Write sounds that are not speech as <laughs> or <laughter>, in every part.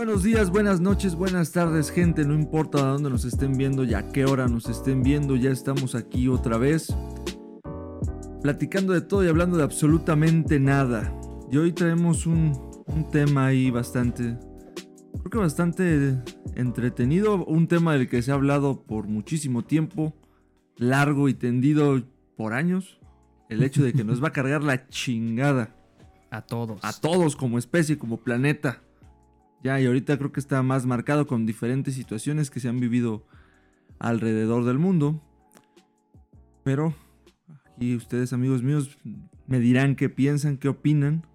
Buenos días, buenas noches, buenas tardes, gente. No importa de dónde nos estén viendo y a qué hora nos estén viendo, ya estamos aquí otra vez. Platicando de todo y hablando de absolutamente nada. Y hoy traemos un, un tema ahí bastante. Creo que bastante entretenido. Un tema del que se ha hablado por muchísimo tiempo. Largo y tendido por años. El hecho de que nos va a cargar la chingada. <laughs> A todos. A todos como especie, como planeta. Ya, y ahorita creo que está más marcado con diferentes situaciones que se han vivido alrededor del mundo. Pero aquí ustedes, amigos míos, me dirán qué piensan, qué opinan.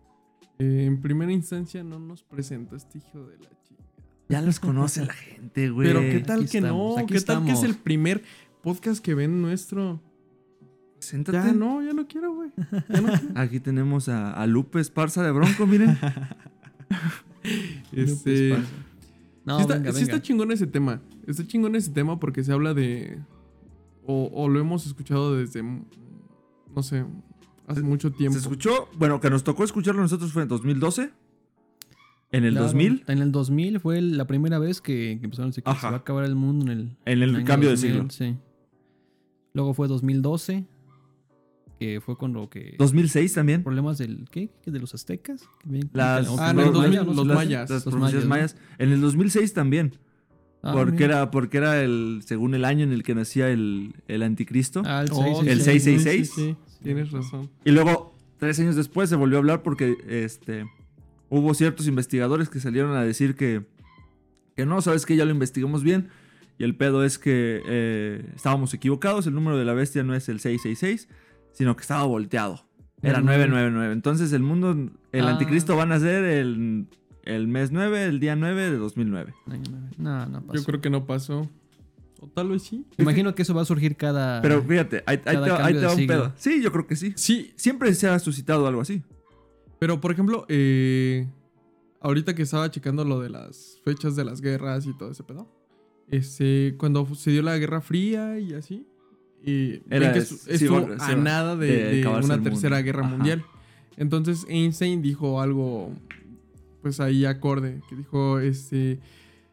Eh, en primera instancia no nos presenta este hijo de la chingada. Ya los conoce la <laughs> gente, güey. Pero qué tal aquí que estamos, no, qué tal que es el primer podcast que ven nuestro. Siéntate. Ya no, ya no quiero, güey. No. <laughs> Aquí tenemos a, a Lupe Esparza de Bronco, miren. <laughs> este, No, sí, está, venga, sí venga. está chingón ese tema. Está chingón ese tema porque se habla de. O, o lo hemos escuchado desde. No sé. Hace mucho tiempo. Se escuchó, bueno, que nos tocó escucharlo nosotros fue en 2012. En el Claro, 2000. En el 2000 fue la primera vez que, que empezaron a decir que Ajá. se va a acabar el mundo en el, En el cambio de 2000, siglo. Sí. Luego fue 2012, que fue con lo que... 2006 también. Problemas del... ¿Qué? ¿De los aztecas? Las, Ah, los el 2000, mayas, los las- mayas. Las Los provincias mayas, mayas. En el 2006 también. Ah, porque, mira. era, porque era el, según el año en el que nacía el, el anticristo. Ah, el Oh, 666. el sí, 666. Sí, sí, sí, tienes razón. Y luego, tres años después, se volvió a hablar porque este, hubo ciertos investigadores que salieron a decir que, que no, sabes que ya lo investigamos bien. Y el pedo es que eh, estábamos equivocados. El número de la bestia no es el 666, sino que estaba volteado. Era Era nueve. 999. Entonces, el mundo, el Ah. anticristo va a nacer el, el mes 9, el día 9 de 2009. Año nueve. No, no pasó. Yo creo que no pasó. O tal vez sí. Me imagino que eso va a surgir cada... Pero fíjate, ahí, te, ahí va un siglo. pedo. Sí, yo creo que sí. Sí, Siempre se ha suscitado algo así. Pero, por ejemplo, eh, ahorita que estaba checando lo de las fechas de las guerras y todo ese pedo, este, cuando se dio la Guerra Fría y así, y Era- que sí, a sí nada de, de de acabarse una tercera guerra Ajá. mundial. Entonces Einstein dijo algo, pues ahí acorde, que dijo, este,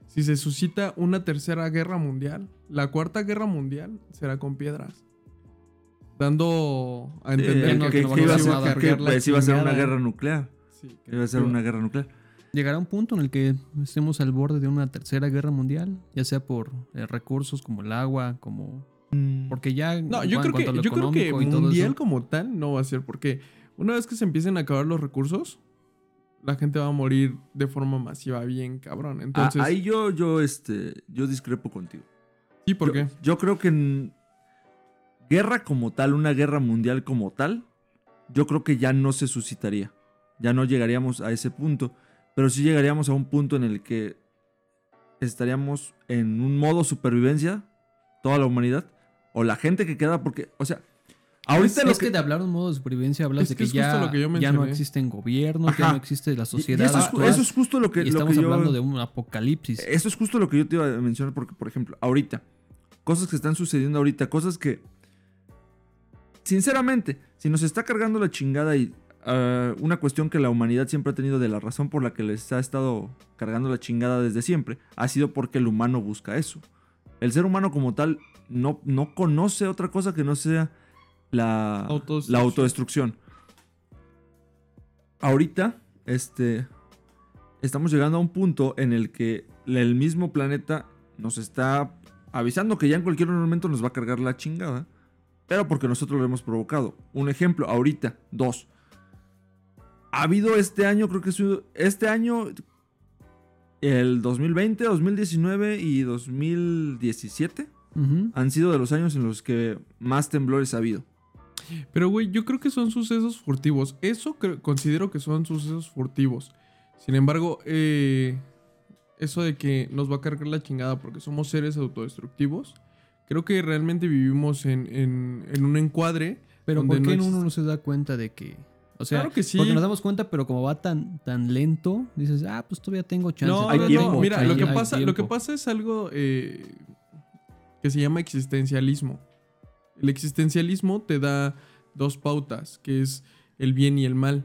si se suscita una tercera guerra mundial, la cuarta guerra mundial será con piedras. Dando a entender Eh, que, que iba a ser, nada. que- cargar la pues, iba a ser una guerra nuclear. Sí, que Iba a ser iba- una guerra nuclear. Llegará un punto en el que estemos al borde de una tercera guerra mundial, ya sea por eh, recursos como el agua, como... Porque ya... No, yo creo que, yo creo que mundial como tal no va a ser, porque una vez que se empiecen a acabar los recursos, la gente va a morir de forma masiva bien cabrón. Entonces, Ah, ahí yo, yo, este, yo discrepo contigo. sí, ¿por yo, qué? Yo creo que en guerra como tal, una guerra mundial como tal, yo creo que ya no se suscitaría. Ya no llegaríamos a ese punto. Pero sí llegaríamos a un punto en el que estaríamos en un modo supervivencia, toda la humanidad, o la gente que queda, porque, o sea, ahorita es, lo es que... de hablar de un modo de supervivencia hablas Es de que que, es justo ya, lo que yo ya no existen gobiernos, ya Ajá. no existe la Y- y sociedad eso, es, actual, eso es justo lo que, y lo estamos que yo... hablando de un apocalipsis. Eso es justo lo que yo te iba a mencionar porque, por ejemplo, ahorita, cosas que están sucediendo ahorita, cosas que, sinceramente, si nos está cargando la chingada y ah, una cuestión que la humanidad siempre ha tenido de la razón por la que les ha estado cargando la chingada desde siempre, ha sido porque el humano busca eso. El ser humano como tal no, no conoce otra cosa que no sea la, Autodestrucción. la autodestrucción. Ahorita, este, estamos llegando a un punto en el que el mismo planeta nos está avisando que ya en cualquier momento nos va a cargar la chingada, pero porque nosotros lo hemos provocado. Un ejemplo, ahorita, dos. Ha habido este año, creo que es este año, el 2020, 2019 y 2017 Han sido de los años en los que más temblores ha habido. Pero, güey, yo creo que son sucesos furtivos. Eso considero que son sucesos furtivos. Sin embargo, eh, eso de que nos va a cargar la chingada porque somos seres autodestructivos, creo que realmente vivimos en, en- en un encuadre. Pero donde ¿por qué no uno no se da cuenta de que... O sea, Claro que sí. porque nos damos cuenta, pero como va tan, tan lento, dices, ah, pues todavía tengo chance. No, Hay no, tiempo. Mira, hay- lo que, hay pasa, lo que tiempo". pasa es algo eh, que se llama existencialismo. El existencialismo te da dos pautas, que es el bien y el mal.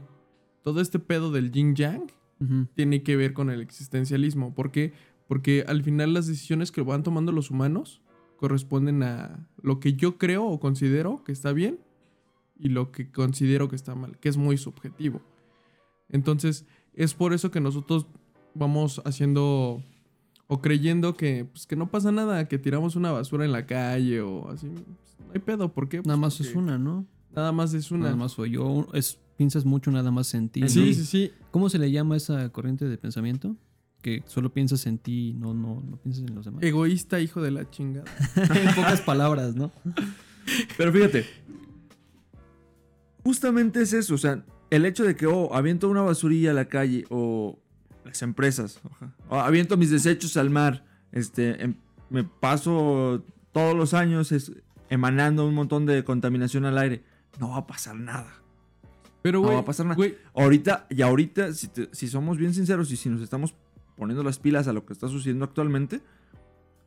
Todo este pedo del yin yang tiene que ver con el existencialismo. ¿Por qué? Porque al final las decisiones que van tomando los humanos corresponden a lo que yo creo o considero que está bien y lo que considero que está mal, que es muy subjetivo. Entonces, es por eso que nosotros vamos haciendo o creyendo que, pues, que no pasa nada, que tiramos una basura en la calle o así. Pues, no hay pedo, ¿por qué? Nada Pues más es una, ¿no? Nada más es una. Nada más soy yo. Es, piensas mucho nada más en ti. ¿no? Sí, sí, sí. ¿Cómo se le llama esa corriente de pensamiento? Que solo piensas en ti, no, no, no piensas en los demás. Egoísta, hijo de la chingada. <laughs> en pocas palabras, ¿no? <laughs> Pero fíjate, justamente es eso, o sea, el hecho de que, oh, aviento una basurilla a la calle o las empresas, ajá, o aviento mis desechos al mar, este, em- me paso todos los años es- emanando un montón de contaminación al aire, no va a pasar nada. Pero, No güey. va a pasar nada. Ahorita, y ahorita, si, te- si somos bien sinceros y si nos estamos poniendo las pilas a lo que está sucediendo actualmente,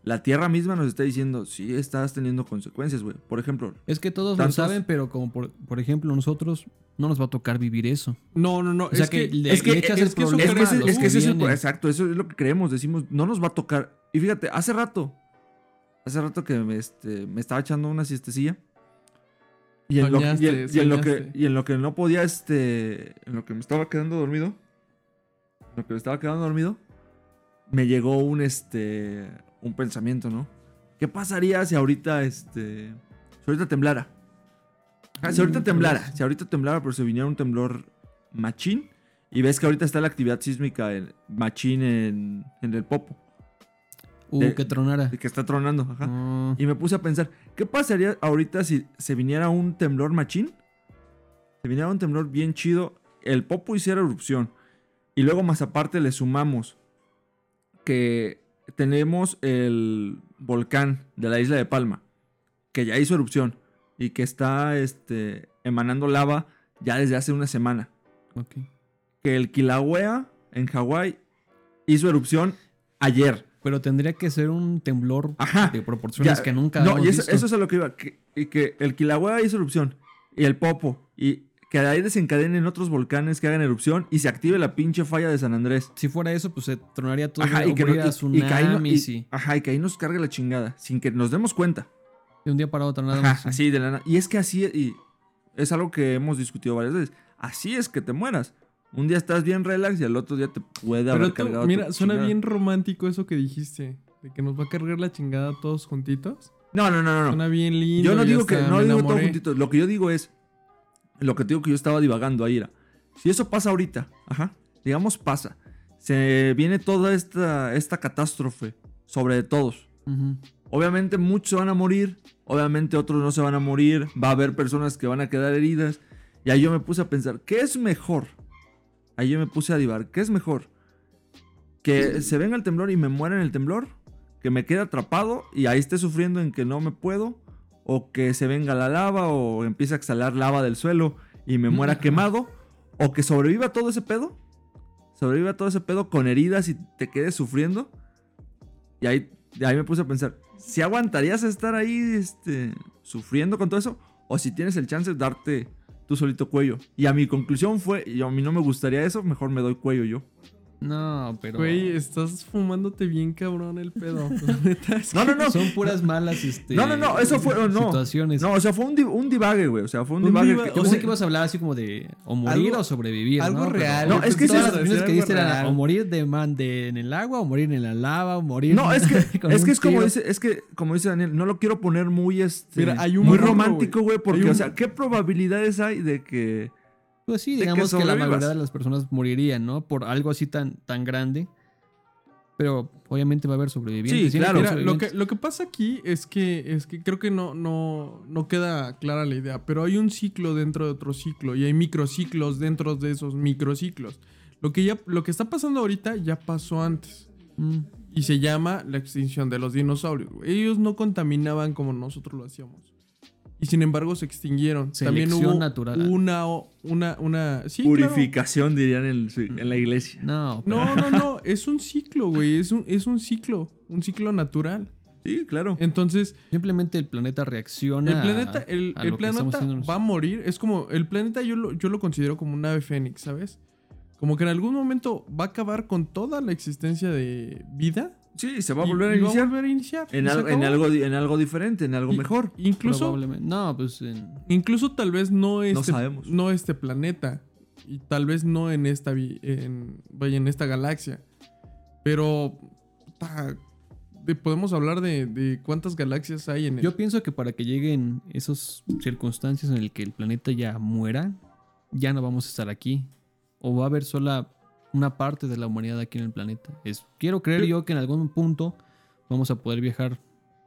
la Tierra misma nos está diciendo, sí, estás teniendo consecuencias, güey. Por ejemplo, Es que todos Tantos- lo saben, pero como por, por ejemplo nosotros no nos va a tocar vivir eso. No, no, no. O sea es que, que, le, es que- le echas es el que problema Es a los que exacto, eso es lo que creemos, decimos, no nos va a tocar. Y fíjate, hace rato, hace rato que me, este, me estaba echando una siestecilla. Y en, lo, y en- Soñaste, y en lo que, y en lo que no podía, este, en lo que me estaba quedando dormido, en lo que me estaba quedando dormido, me llegó un, este, un pensamiento, ¿no? ¿Qué pasaría si ahorita, este, si ahorita temblara? Ah, si ahorita Mm, temblara, pues. si ahorita temblara, pero se viniera un temblor machín, y ves que ahorita está la actividad sísmica en, machín en, en el Popo, Uh, de- que tronara. de que está tronando, ajá. Ah, Y me puse a pensar, ¿qué pasaría ahorita si se viniera un temblor machín? Se viniera un temblor bien chido, el Popo hiciera erupción, y luego más aparte le sumamos que tenemos el volcán de la isla de Palma, que ya hizo erupción y que está este, emanando lava ya desde hace una semana. ok. Que el Kilauea en Hawái hizo erupción ayer. Pero tendría que ser un temblor Ajá. de proporciones Ya, que nunca No, y eso, visto. eso es a lo que iba. Que, y que el Kilauea hizo erupción. Y el Popo. Y que de ahí desencadenen otros volcanes que hagan erupción y se active la pinche falla de San Andrés. Si fuera eso, pues se tronaría todo. Ajá, y que, no- hubiera y- y que ahí no- tsunamis y- y- ajá, y que ahí nos cargue la chingada. Sin que nos demos cuenta. de un día para otro nada Ajá, más. así de la Y es que así. Y es algo que hemos discutido varias veces. Así es que te mueras. Un día estás bien relax y al otro día te puede haber tú, cargado. tu mira, suena chingada. bien romántico eso que dijiste. De que nos va a cargar la chingada todos juntitos. No, no, no, no. Suena bien lindo. Yo no digo que no digo todo enamoré. juntito. Lo que yo digo es. Lo que te digo que yo estaba divagando ahí era. Si eso pasa ahorita, ajá. Digamos pasa. Se viene toda esta, esta catástrofe sobre todos. Obviamente muchos se van a morir. Obviamente otros no se van a morir. Va a haber personas que van a quedar heridas. Y ahí yo me puse a pensar, ¿qué es mejor? Ahí yo me puse a divagar, ¿qué es mejor? ¿Que se venga el temblor y me muera en el temblor? ¿Que me quede atrapado y ahí esté sufriendo en que no me puedo? ¿O que se venga la lava o empiece a exhalar lava del suelo y me muera quemado? ¿O que sobreviva todo ese pedo? Sobreviva todo ese pedo con heridas y te quedes sufriendo. Y ahí, ahí me puse a pensar, si aguantarías estar ahí este, sufriendo con todo eso, o si tienes el chance de darte tú solito cuello. Y a mi conclusión fue, y a mí no me gustaría eso, mejor me doy cuello yo. No, pero. Güey, estás fumándote bien cabrón el pedo. <laughs> No, no, no. Son puras malas este, No, no, no, eso fue- no. situaciones. No, o sea, fue un, un divague, güey. O sea, fue un, Un divague. diva- que- Yo o pensé sea, que ibas a hablar así como de o morir algo- o sobrevivir. algo ¿no? Pero- real. No, es que todas es- las opciones que diste eran o morir de man de, en el agua, o morir en la lava, o morir. No, es que, <laughs> con es, un que es como dice, es que, como dice Daniel, no lo quiero poner muy este. Mira, hay un muy romántico, güey. Porque, o sea, ¿qué probabilidades hay de que. Pues sí, que digamos que, la mayoría de las personas morirían, ¿no? Por algo así tan, tan grande. Pero obviamente va a haber sobrevivientes. Sí, claro. Mira, lo que, lo que pasa aquí es que, es que creo que no, no, no queda clara la idea, pero hay un ciclo dentro de otro ciclo y hay microciclos dentro de esos microciclos. Lo que, ya, lo que está pasando ahorita ya pasó antes Mm, y se llama la extinción de los dinosaurios. Ellos no contaminaban como nosotros lo hacíamos. Y sin embargo se extinguieron. También Selección hubo natural. una, una, una... Sí, claro. Purificación, dirían en, en la iglesia. No, pero- No, no, no, es un ciclo, güey, es un, es un ciclo, un ciclo natural. Sí, claro. Entonces, simplemente el planeta reacciona. el planeta, a- el, a el planeta va a morir. Es como, el planeta yo lo, yo lo considero como un ave fénix, ¿sabes? como que en algún momento va a acabar con toda la existencia de vida. Sí, se va a y- volver a va iniciar. volver a iniciar. En, al- algo, en algo diferente, en algo Y- mejor. Incluso, Probablemente. No, pues en- incluso tal vez no este, sabemos. no este planeta. Y tal vez no en esta, en, vaya, en esta galaxia. Pero de- podemos hablar de, de cuántas galaxias hay en el... Yo pienso que para que lleguen esas circunstancias en las que el planeta ya muera, ya no vamos a estar aquí. O va a haber sola una parte de la humanidad aquí en el planeta. Es, quiero creer Yo- yo que en algún punto vamos a poder viajar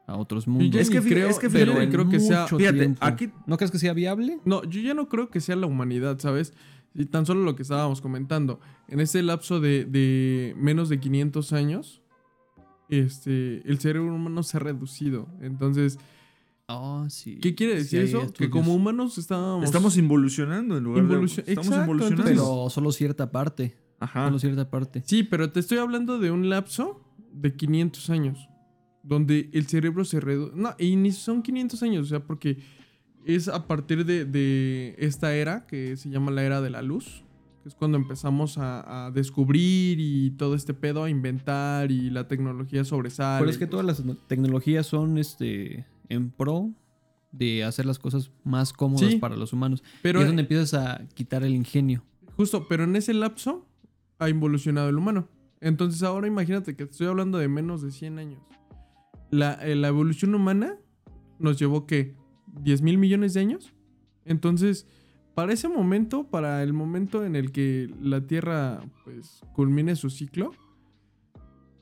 a otros mundos. yo Es que creo, es que pero creo que sea... Fíjate, aquí- ¿No crees que sea viable? No, yo ya no creo que sea la humanidad, ¿sabes? Y tan solo lo que estábamos comentando. En ese lapso de, de menos de 500 años, este, el cerebro humano se ha reducido. Entonces, Oh, sí. ¿qué quiere decir eso? Que como humanos estábamos... Estamos involucionando en lugar Involucio- de... Estamos Exacto, involucionando. entonces- Pero solo cierta parte. Ajá. Solo cierta parte. Sí, pero te estoy hablando de un lapso de 500 años. Donde el cerebro se reduce... No, y ni son 500 años, o sea, porque es a partir de, de esta era que se llama la era de la luz. Que es cuando empezamos a, a descubrir y todo este pedo, a inventar y la tecnología sobresale. Pero es que todas las tecnologías son este en pro de hacer las cosas más cómodas Sí. para los humanos. Pero y es donde empiezas a quitar el ingenio. Justo, pero en ese lapso ha involucionado el humano. Entonces ahora imagínate que te estoy hablando de menos de 100 años. La, eh, la evolución humana nos llevó, ¿qué? ¿10 mil millones de años? Entonces, para ese momento, para el momento en el que la Tierra, pues, culmine su ciclo,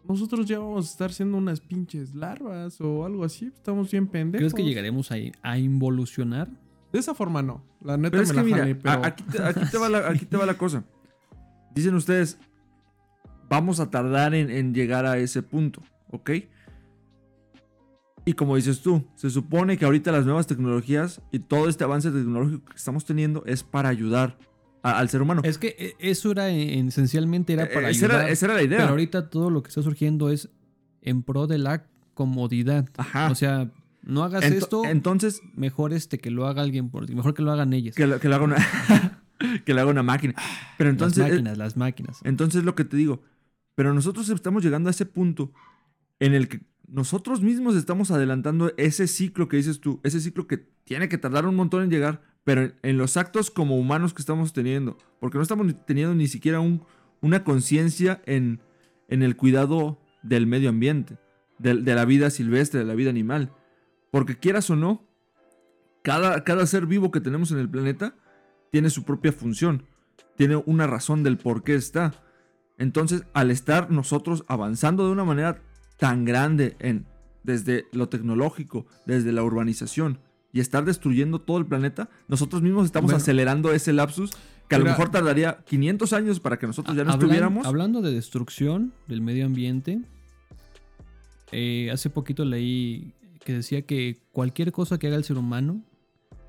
nosotros ya vamos a estar siendo unas pinches larvas o algo así. Estamos bien pendejos. ¿Crees que llegaremos a, a involucionar? De esa forma no. La neta Pero es me que la mira, jalé, pero... a- aquí, te, aquí te va la, aquí te va la cosa. Dicen ustedes, vamos a tardar en, en llegar a ese punto, ¿ok? Y como dices tú, se supone que ahorita las nuevas tecnologías y todo este avance tecnológico que estamos teniendo es para ayudar a- al ser humano. Es que eh, eso era eh, esencialmente era para Eh, esa, ayudar. era, esa era la idea. pero ahorita todo lo que está surgiendo es en pro de la comodidad. Ajá. O sea, no hagas Ento- esto, Entonces, mejor este que lo haga alguien por ti, mejor que lo hagan ellas. que lo, que lo haga una <laughs> <laughs> que lo haga una máquina. Pero entonces, las eh, máquinas, las máquinas. Entonces lo que te digo, pero nosotros estamos llegando a ese punto en el que nosotros mismos estamos adelantando ese ciclo que dices tú, ese ciclo que tiene que tardar un montón en llegar, pero en, en los actos como humanos que estamos teniendo, porque no estamos ni- teniendo ni siquiera un- una conciencia en, en el cuidado del medio ambiente, del- de, la vida silvestre, de la vida animal, porque quieras o no, cada, cada ser vivo que tenemos en el planeta tiene su propia función, tiene una razón del por qué está. Entonces, al estar nosotros avanzando de una manera tan grande en desde lo tecnológico, desde la urbanización y estar destruyendo todo el planeta, nosotros mismos estamos Bueno. acelerando ese lapsus que a lo mejor tardaría 500 años para que nosotros ya no Hablan- estuviéramos. Hablando de destrucción del medio ambiente, eh, hace poquito leí que decía que cualquier cosa que haga el ser humano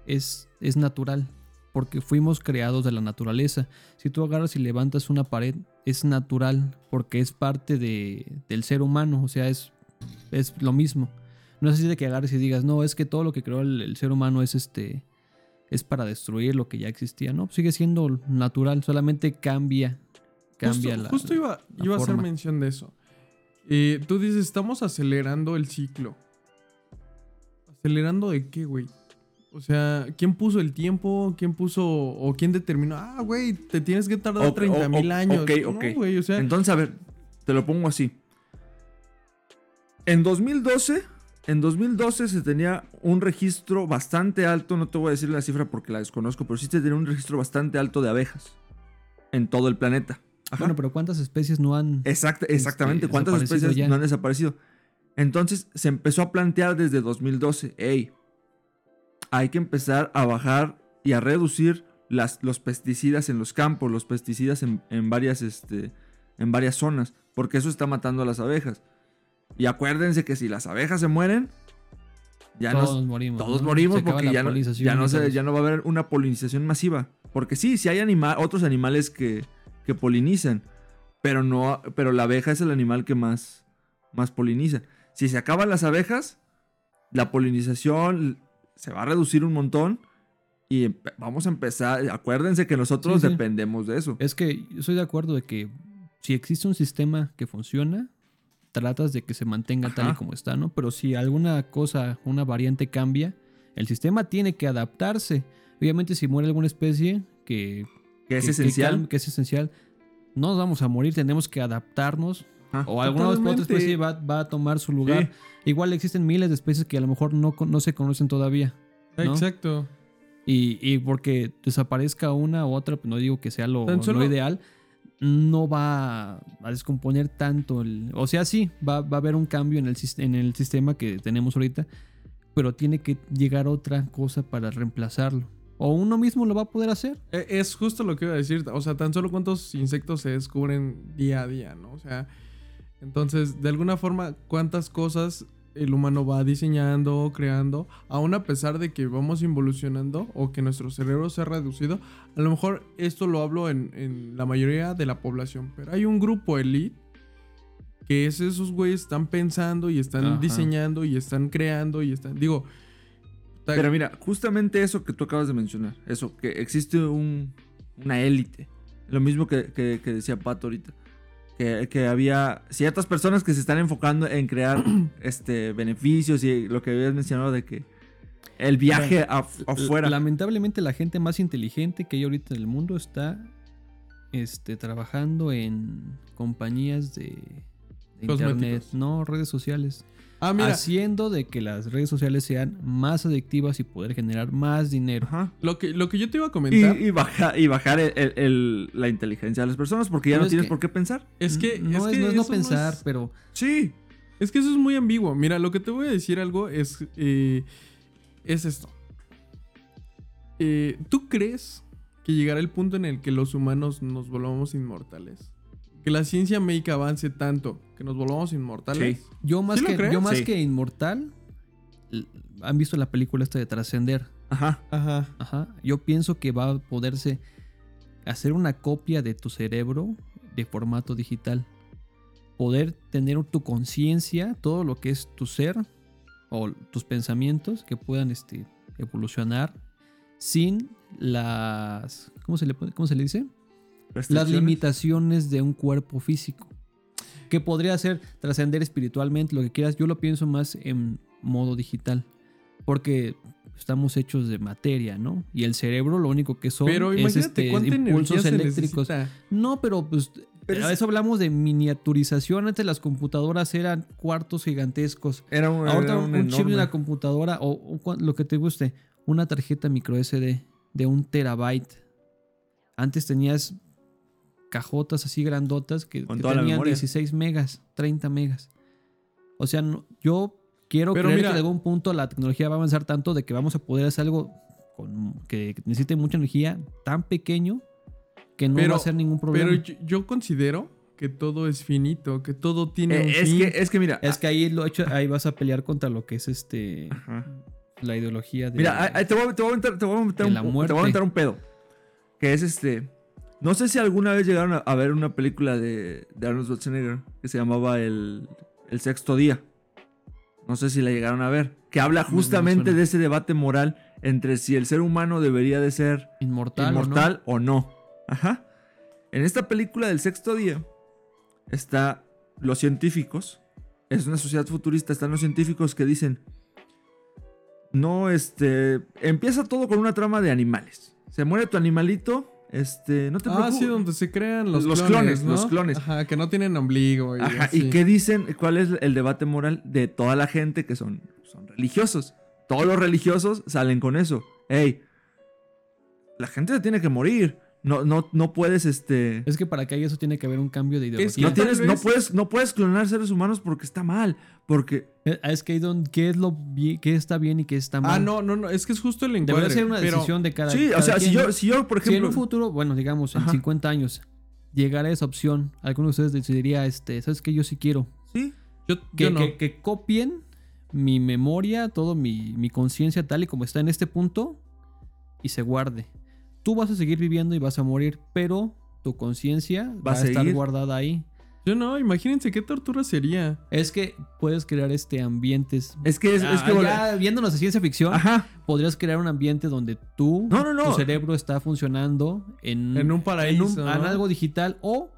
es, es natural, porque fuimos creados de la naturaleza. Si tú agarras y levantas una pared, es natural, porque es parte de, del ser humano, o sea, es, es lo mismo. No es así de que agarres y digas, no, es que todo lo que creó el, el ser humano es este es para destruir lo que ya existía, ¿no? Sigue siendo natural, solamente cambia cambia justo, la. justo iba, la iba a hacer mención de eso. Eh, tú dices, estamos acelerando el ciclo. ¿Acelerando de qué, güey? O sea, ¿quién puso el tiempo? ¿Quién puso o quién determinó? Ah, güey, te tienes que tardar Ok, 30 mil o- años. ok, No, ok. güey, o sea, Entonces, a ver, te lo pongo así. En 2012, en 2012 se tenía un registro bastante alto, no te voy a decir la cifra porque la desconozco, pero sí se tenía un registro bastante alto de abejas en todo el planeta. Ajá. Bueno, pero ¿cuántas especies no han. Exacta- exactamente, este, ¿cuántas desaparecido especies ya? no han desaparecido? Entonces se empezó a plantear desde 2012, hey, hay que empezar a bajar y a reducir las, los pesticidas en los campos, los pesticidas en, en varias, este, en varias zonas, porque eso está matando a las abejas. Y acuérdense que si las abejas se mueren, ya todos nos, morimos. todos ¿no? morimos Se porque ya no, polinización ya, no se- ya no va a haber una polinización masiva. Porque sí, sí hay anima- otros animales que, que polinizan, pero, no, pero la abeja es el animal que más, más poliniza. Si se acaban las abejas, la polinización se va a reducir un montón Y vamos a empezar. Acuérdense que nosotros Sí, sí. dependemos de eso. Es que yo estoy de acuerdo de que si existe un sistema que funciona, tratas de que se mantenga tal y como está, ¿no? Pero si alguna cosa, una variante cambia, el sistema tiene que adaptarse. Obviamente si muere alguna especie que, Que es que- esencial. que es esencial, no nos vamos a morir, tenemos que adaptarnos. O alguna otra especie va, va a tomar su lugar. Igual existen miles de especies que a lo mejor no, no se conocen todavía. ¿no? Exacto. Y, y porque desaparezca una u otra, pues no digo que sea lo, solo- lo ideal, no va a descomponer tanto el... O sea, sí, va, va a haber un cambio en el, en el sistema que tenemos ahorita, pero tiene que llegar otra cosa para reemplazarlo. O uno mismo lo va a poder hacer. E- Es justo lo que iba a decir. O sea, tan solo cuántos insectos se descubren día a día, ¿no? O sea, entonces, de alguna forma, cuántas cosas el humano va diseñando, creando, aún a pesar de que vamos involucionando o que nuestro cerebro se ha reducido. A lo mejor esto lo hablo en, en la mayoría de la población, pero hay un grupo elite que es esos güeyes están pensando y están Ajá. diseñando y están creando y están, digo, Pero mira, justamente eso que tú acabas de mencionar, eso, que existe un, una élite. Lo mismo que, que- que decía Pato ahorita. Que, que había ciertas personas que se están enfocando en crear <clears throat> este beneficios y lo que habías mencionado de que el viaje af- afuera. Lamentablemente la gente más inteligente que hay ahorita en el mundo está este, trabajando en compañías de, de internet, no redes sociales. Ah, mira, haciendo de que las redes sociales sean más adictivas y poder generar más dinero. Ajá. lo que, lo que yo te iba a Y, comentar y baja- y bajar el- el- el- la inteligencia de las personas porque ya Pero no es tienes que- por qué pensar. es que, no es, que no, es no pensar, es- pero Sí. Es que eso es muy ambiguo. Mira, lo que te voy a decir algo es, eh, es esto. Eh, ¿Tú crees que llegará el punto en el que los humanos nos volvamos inmortales? Que la ciencia médica avance tanto que nos volvamos inmortales. Sí. yo más, ¿Sí lo que, crees? yo más Sí. que inmortal, han visto la película esta de Trascender. Ajá. Ajá. Ajá. Yo pienso que va a poderse hacer una copia de tu cerebro de formato digital. Poder tener tu conciencia, todo lo que es tu ser o tus pensamientos que puedan este, evolucionar sin las. ¿Cómo se le, cómo se le dice? Las limitaciones de un cuerpo físico. Que podría ser trascender espiritualmente, lo que quieras. Yo lo pienso más en modo digital. Porque estamos hechos de materia, ¿no? Y el cerebro lo único que son Pero es este, impulsos eléctricos. No, pero pues Pero a es- eso hablamos de miniaturización. Antes las computadoras eran cuartos gigantescos. Era un, Ahorita era un, un chip de una computadora o, o lo que te guste, una tarjeta micro SD de un terabyte. Antes tenías cajotas así grandotas que, que tenían memoria. 16 megas, 30 megas. O sea, no- yo quiero Pero creer mira- que en algún punto la tecnología va a avanzar tanto de que vamos a poder hacer algo con, que necesite mucha energía tan pequeño que no Pero- va a ser ningún problema. Pero yo, yo considero que todo es finito, que todo tiene un Eh, es, fin. que, es que mira. es que ahí lo hecho, ahí vas a pelear contra lo que es este Ajá. la ideología de Mira, ahí- ahí te voy, a- te voy a aventar, te voy a aventar de un, la te voy muerte. a aventar un pedo. Que es este. No sé si alguna vez llegaron a, a ver una película de, de Arnold Schwarzenegger que se llamaba El, El Sexto Día. No sé si la llegaron a ver. Que habla No, no me justamente de ese debate moral entre si el ser humano debería de ser inmortal, ¿o no? inmortal o no. Ajá. En esta película del sexto día está los científicos. Es una sociedad futurista. Están los científicos que dicen. No, este. Empieza todo con una trama de animales. Se muere tu animalito. Este. No te Ah, preocupes. sí, donde se crean los, Los clones, clones, ¿no? los clones. Ajá, que no tienen ombligo. Y Ajá, así. ¿y qué dicen? ¿Cuál es el debate moral de toda la gente que son, son religiosos? Todos los religiosos salen con eso. Ey, la gente se tiene que morir. No, no, no puedes, este. Es que para que haya eso tiene que haber un cambio de ideología. que No, tienes, no, puedes, no puedes clonar seres humanos porque está mal. Porque. Eh, Es que qué es lo qué está bien y qué está mal. Ah, no, no, no. Es que es justo el encuadre. Debería ser una pero- decisión de cada sí, o sea, si yo, si yo, por Si en ejemplo. un futuro, bueno, digamos, en Ajá. 50 años, llegara esa opción, alguno de ustedes decidiría, este, ¿sabes qué? Yo sí quiero. sí, Yo, Que, yo no. que- que copien mi memoria, todo mi, mi conciencia tal y como está en este punto y se guarde. Tú vas a seguir viviendo y vas a morir, pero tu conciencia va, Va a a estar guardada ahí. Yo no, imagínense qué tortura sería. Es que puedes crear este ambientes. Es que es, es que Ah, ya viéndonos de ciencia ficción, Ajá. podrías crear un ambiente donde tú, No, no, no. tu cerebro está funcionando en, En un en, paraíso. en algo digital o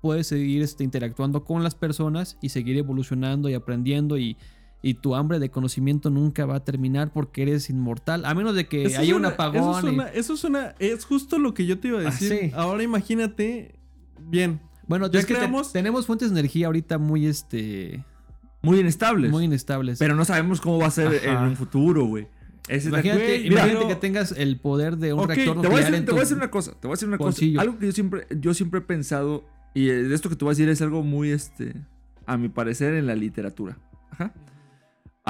puedes seguir este, interactuando con las personas y seguir evolucionando y aprendiendo y, y tu hambre de conocimiento nunca va a terminar porque eres inmortal, a menos de que Eso haya un suena- apagón. Eso y- suena, eso suena- es justo lo que yo te iba a Ah, decir. sí. Ahora imagínate, bien, Bueno, Ya es que te- tenemos fuentes de energía ahorita muy, este, Muy inestables. muy inestables. Pero no sabemos cómo va a ser Ajá. en un futuro, güey. Esa es la- imagínate, güey, imagínate que tengas el poder de un Ok, reactor Te voy, a nuclear decir, en te voy a decir una cosa, te voy a decir una bolsillo. cosa. Algo que yo siempre, yo siempre he pensado, y de esto que te voy a decir es algo muy, este, a mi parecer, en la literatura. Ajá.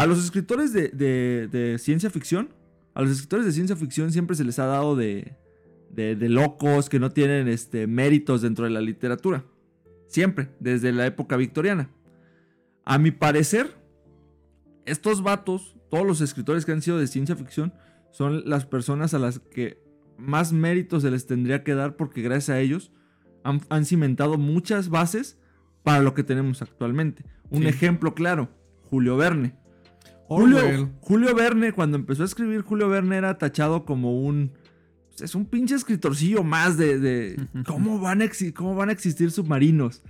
A los escritores de, de- de ciencia ficción, a los escritores de ciencia ficción siempre se les ha dado de, de, de locos que no tienen este, méritos dentro de la literatura. Siempre, desde la época victoriana. A mi parecer, estos vatos, todos los escritores que han sido de ciencia ficción, son las personas a las que más méritos se les tendría que dar porque gracias a ellos han, han cimentado muchas bases para lo que tenemos actualmente. Un Sí. ejemplo claro, Julio Verne. Julio. Julio Verne, cuando empezó a escribir, Julio Verne era tachado como un... pues, Es un pinche escritorcillo más de... de <laughs> ¿cómo, van a ¿Cómo van a existir submarinos?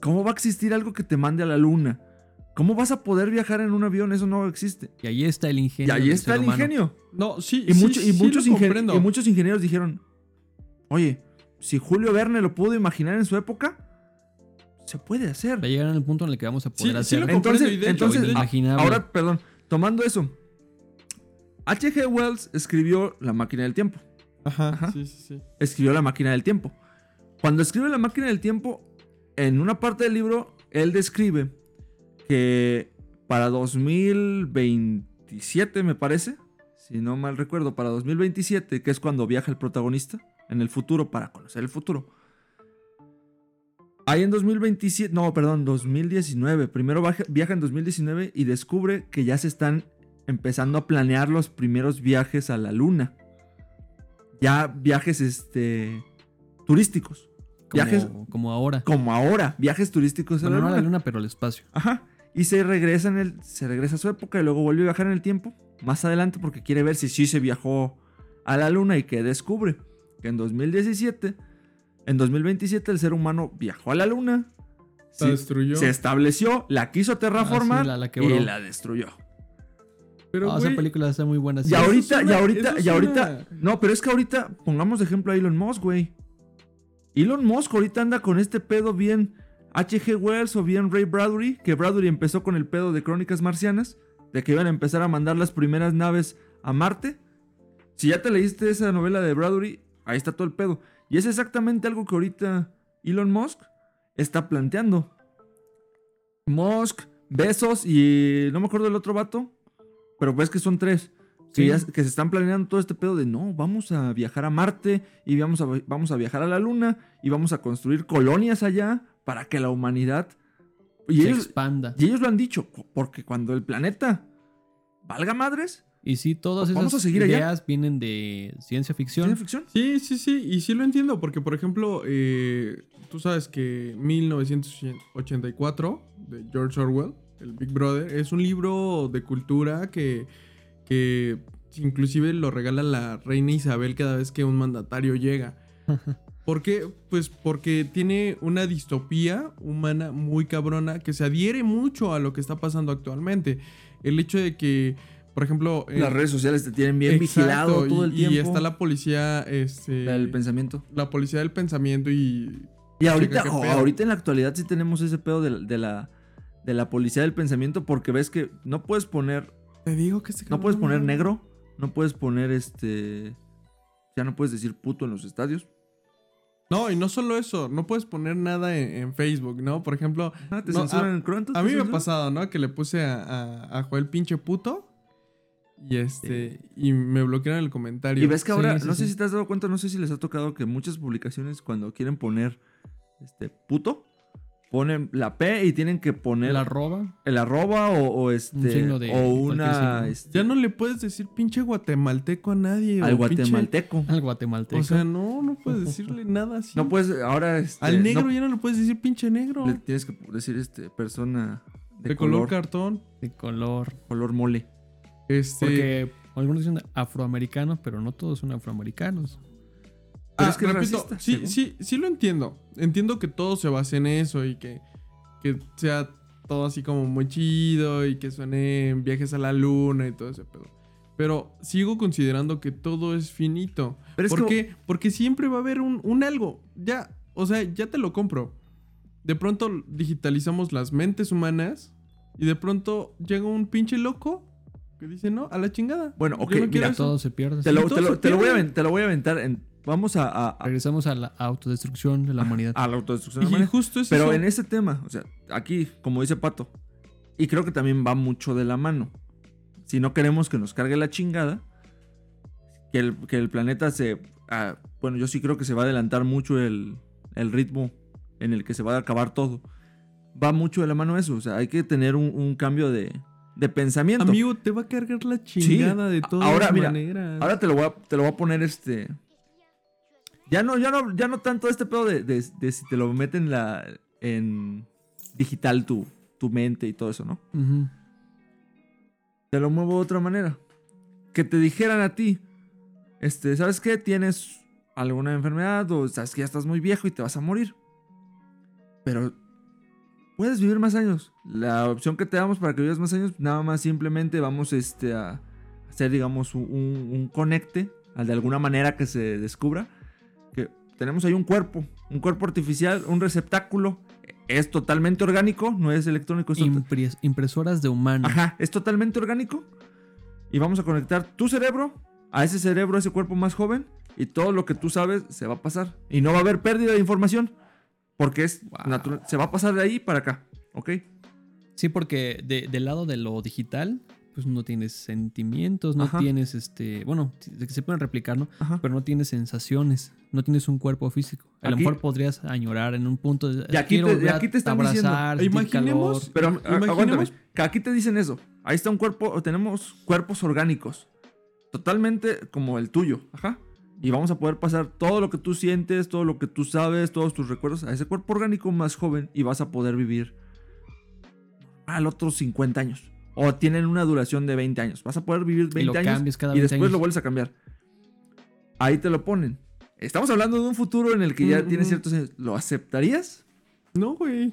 ¿Cómo va a existir algo que te mande a la luna? ¿Cómo vas a poder viajar en un avión? Eso no existe. Y ahí está el Y ingenio. ahí del está el humano. ingenio. No, sí, Y, sí, mucho- y sí muchos lo ingen- comprendo. y muchos ingenieros dijeron, oye, si Julio Verne lo pudo imaginar en su época, se puede hacer. Va a llegar en el punto en el que vamos a poder Sí, sí hacer lo comprendo, Entonces, y de hecho- entonces y de- a- inimaginable. ahora, perdón, tomando eso, H.G. Wells escribió La máquina del tiempo. Ajá, Ajá. sí, sí, sí. Escribió La máquina del tiempo. Cuando escribe La máquina del tiempo, en una parte del libro, él describe que para 2027, me parece, si no mal recuerdo, para 2027, que es cuando viaja el protagonista en el futuro para conocer el futuro. Ahí en 2027, no, perdón, 2019. Primero viaja en 2019 y descubre que ya se están empezando a planear los primeros viajes a la luna. Ya viajes este turísticos. como, viajes como ahora. como ahora, viajes turísticos a Bueno, no la a la luna. luna, pero al espacio. Ajá. Y se regresa en el se regresa a su época y luego vuelve a viajar en el tiempo más adelante porque quiere ver si sí se viajó a la luna y que descubre que en 2017 en 2027 el ser humano viajó a la luna. La sí, destruyó. se estableció, la quiso terraformar Ah, sí, la- la quebró. y la destruyó. Pero, Ah, esa película está muy buena. sí. Y ahorita, y suena- ahorita, eso y ahorita. No, pero es que ahorita, pongamos de ejemplo a Elon Musk, güey. Elon Musk ahorita anda con este pedo bien H.G. Wells o bien Ray Bradbury, que Bradbury empezó con el pedo de Crónicas Marcianas, de que iban a empezar a mandar las primeras naves a Marte. Si ya te leíste esa novela de Bradbury, ahí está todo el pedo. Y es exactamente algo que ahorita Elon Musk está planteando. Musk, Besos y no me acuerdo del otro vato, pero ves que son tres. Que, ya- que se están planeando todo este pedo de no, vamos a viajar a Marte y vamos a, vamos a viajar a la Luna y vamos a construir colonias allá para que la humanidad... Y se ellos, expanda. y ellos lo han dicho, porque cuando el planeta valga madres, Y sí, todas Vamos esas a seguir allá. ideas vienen de ciencia ficción. ¿tiene ficción? Sí, sí, sí, y sí lo entiendo, porque por ejemplo, eh, tú sabes que 1984 de George Orwell, el Big Brother, es un libro de cultura que, que inclusive lo regala la reina Isabel cada vez que un mandatario llega. <laughs> ¿Por qué? Pues porque tiene una distopía humana muy cabrona que se adhiere mucho a lo que está pasando actualmente. El hecho de que, por ejemplo... eh, Las redes sociales te tienen bien Exacto, vigilado todo y- el tiempo. Y está la policía, este, el pensamiento. la policía del pensamiento y Y ahorita, qué o- pedo. ahorita en la actualidad sí tenemos ese pedo de, de la, de la policía del pensamiento porque ves que no puedes poner te digo que este No puedes poner negro, no puedes poner este. Ya no puedes decir puto en los estadios. No, y no solo eso, no puedes poner nada en, en Facebook, ¿no? Por ejemplo, Ah, te No, censuran en a ¿Te mí me ha pasado, ¿no? Que le puse a, a, a Joel pinche puto y este y me bloquearon el comentario. Y ves que ahora, Sí, sí, no sé si te has dado cuenta, no sé si les ha tocado que muchas publicaciones cuando quieren poner este puto, ponen la P y tienen que poner El arroba. el arroba o, o este signo de o una signo. este, Ya no le puedes decir pinche guatemalteco a nadie. al pinche- guatemalteco. Al guatemalteco. O sea, no, no <laughs> puedes decirle nada así. No puedes ahora este, Al negro no, ya no le puedes decir pinche negro. le tienes que decir este persona de, de color, color, cartón. de color. color mole. Este. Porque algunos dicen afroamericanos, pero no todos son afroamericanos. Pero Ah, es que es repito, racista, sí, según. sí, sí lo entiendo. Entiendo que todo se base en eso y que, que sea todo así como muy chido y que suene en viajes a la luna y todo ese pedo. Pero sigo considerando que todo es finito. Pero ¿Por qué? Porque siempre va a haber un, un algo. Ya, o sea, ya te lo compro. De pronto digitalizamos las mentes humanas y de pronto llega un pinche loco que dice, no, a la chingada. Bueno, ok, no mira, eso". Todo se pierde. Te lo, te lo- se te lo voy a, te lo voy a aventar en vamos a, a, a- Regresamos a la autodestrucción de la humanidad. a la autodestrucción. Y humana. justo es Pero eso. en ese tema, o sea, aquí, como dice Pato, y creo que también va mucho de la mano. Si no queremos que nos cargue la chingada, que el, que el planeta se... ah, bueno, yo sí creo que se va a adelantar mucho el, el ritmo en el que se va a acabar todo. Va mucho de la mano eso, o sea, hay que tener un, un cambio de, de pensamiento. Amigo, te va a cargar la chingada de todas Ahora, mira, maneras. Ahora te lo voy a, te lo voy a poner este. Ya no, ya no, ya no tanto este pedo de, de- de si te lo meten la, en digital tu, tu mente y todo eso, ¿no? Te lo muevo de otra manera. Que te dijeran a ti, este, ¿sabes qué? Tienes alguna enfermedad o sabes que ya estás muy viejo y te vas a morir. Pero puedes vivir más años. La opción que te damos para que vivas más años, nada más simplemente vamos este, a hacer, digamos, un, un- conecte, de alguna manera que se descubra. Que tenemos ahí un cuerpo, un cuerpo artificial, un receptáculo. Es totalmente orgánico, no es electrónico. Es Impres- impresoras de humanos. Ajá, es totalmente orgánico. Y vamos a conectar tu cerebro a ese cerebro, a ese cuerpo más joven. Y todo lo que tú sabes se va a pasar. Y no va a haber pérdida de información. Porque es Wow. natural. Se va a pasar de ahí para acá. ¿Ok? Sí, porque de- del lado de lo digital, pues no tienes sentimientos, no Ajá. tienes este. Bueno, se pueden replicar, ¿no? Ajá. Pero no tienes sensaciones, no tienes un cuerpo físico. A lo mejor podrías añorar en un punto de. Y aquí "Quiero te- y aquí te están diciendo, abrazar, sentir imaginemos- calor". Pero Im- a- aguántame. imaginemos- Que aquí te dicen eso. Ahí está un cuerpo. Tenemos cuerpos orgánicos. Totalmente como el tuyo. Ajá. Y vamos a poder pasar todo lo que tú sientes, todo lo que tú sabes, todos tus recuerdos a ese cuerpo orgánico más joven y vas a poder vivir al otros 50 años. O tienen una duración de 20 años. Vas a poder vivir 20 Y lo años y 20 después años. lo vuelves a cambiar. Ahí te lo ponen. Estamos hablando de un futuro en el que ya Mm, tienes ciertos años. ¿Lo aceptarías? No, güey.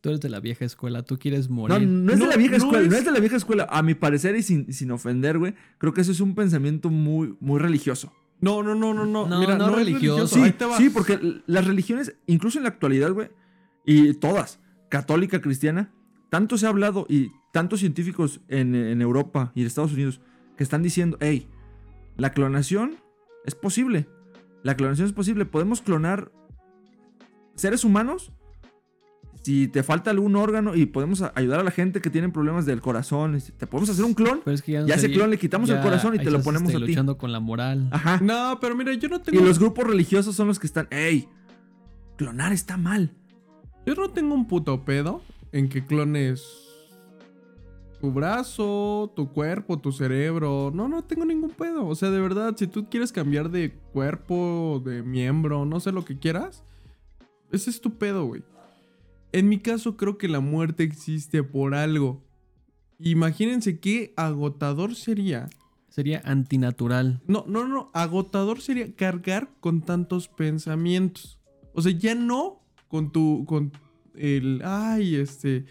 Tú eres de la vieja escuela, tú quieres No, morir. no es de No, la vieja no escuela, no es- es de la vieja escuela. A mi parecer y sin, sin ofender, güey, creo que eso es un pensamiento muy, muy religioso. No, no, no, no, no. No, Mira, no no, religioso. Sí, Ahí te va. sí, porque las religiones, incluso en la actualidad, güey, y todas, católica, cristiana, tanto se ha hablado y tantos científicos en, en Europa y en Estados Unidos que están diciendo, hey, la clonación es posible. La clonación es posible. Podemos clonar seres humanos si te falta algún órgano y podemos a- ayudar a la gente que tiene problemas del corazón. y si- Te podemos hacer un clon. Pero es que ya, no Ya ese sería- clon le quitamos el corazón y te lo ponemos este, a ti. luchando con la moral. Ajá. No, pero mira, yo no Y tengo. los grupos religiosos son los que están, hey, clonar está mal. Yo no tengo un puto pedo en que clones tu brazo, tu cuerpo, tu cerebro. No, no tengo ningún pedo. O sea, de verdad, si tú quieres cambiar de cuerpo, de miembro, no sé lo que quieras, ese es tu pedo, güey. En mi caso, creo que la muerte existe por algo. Imagínense qué agotador sería. Sería antinatural. No, no, no. Agotador sería cargar con tantos pensamientos. O sea, ya no con tu. con el. Ay, este.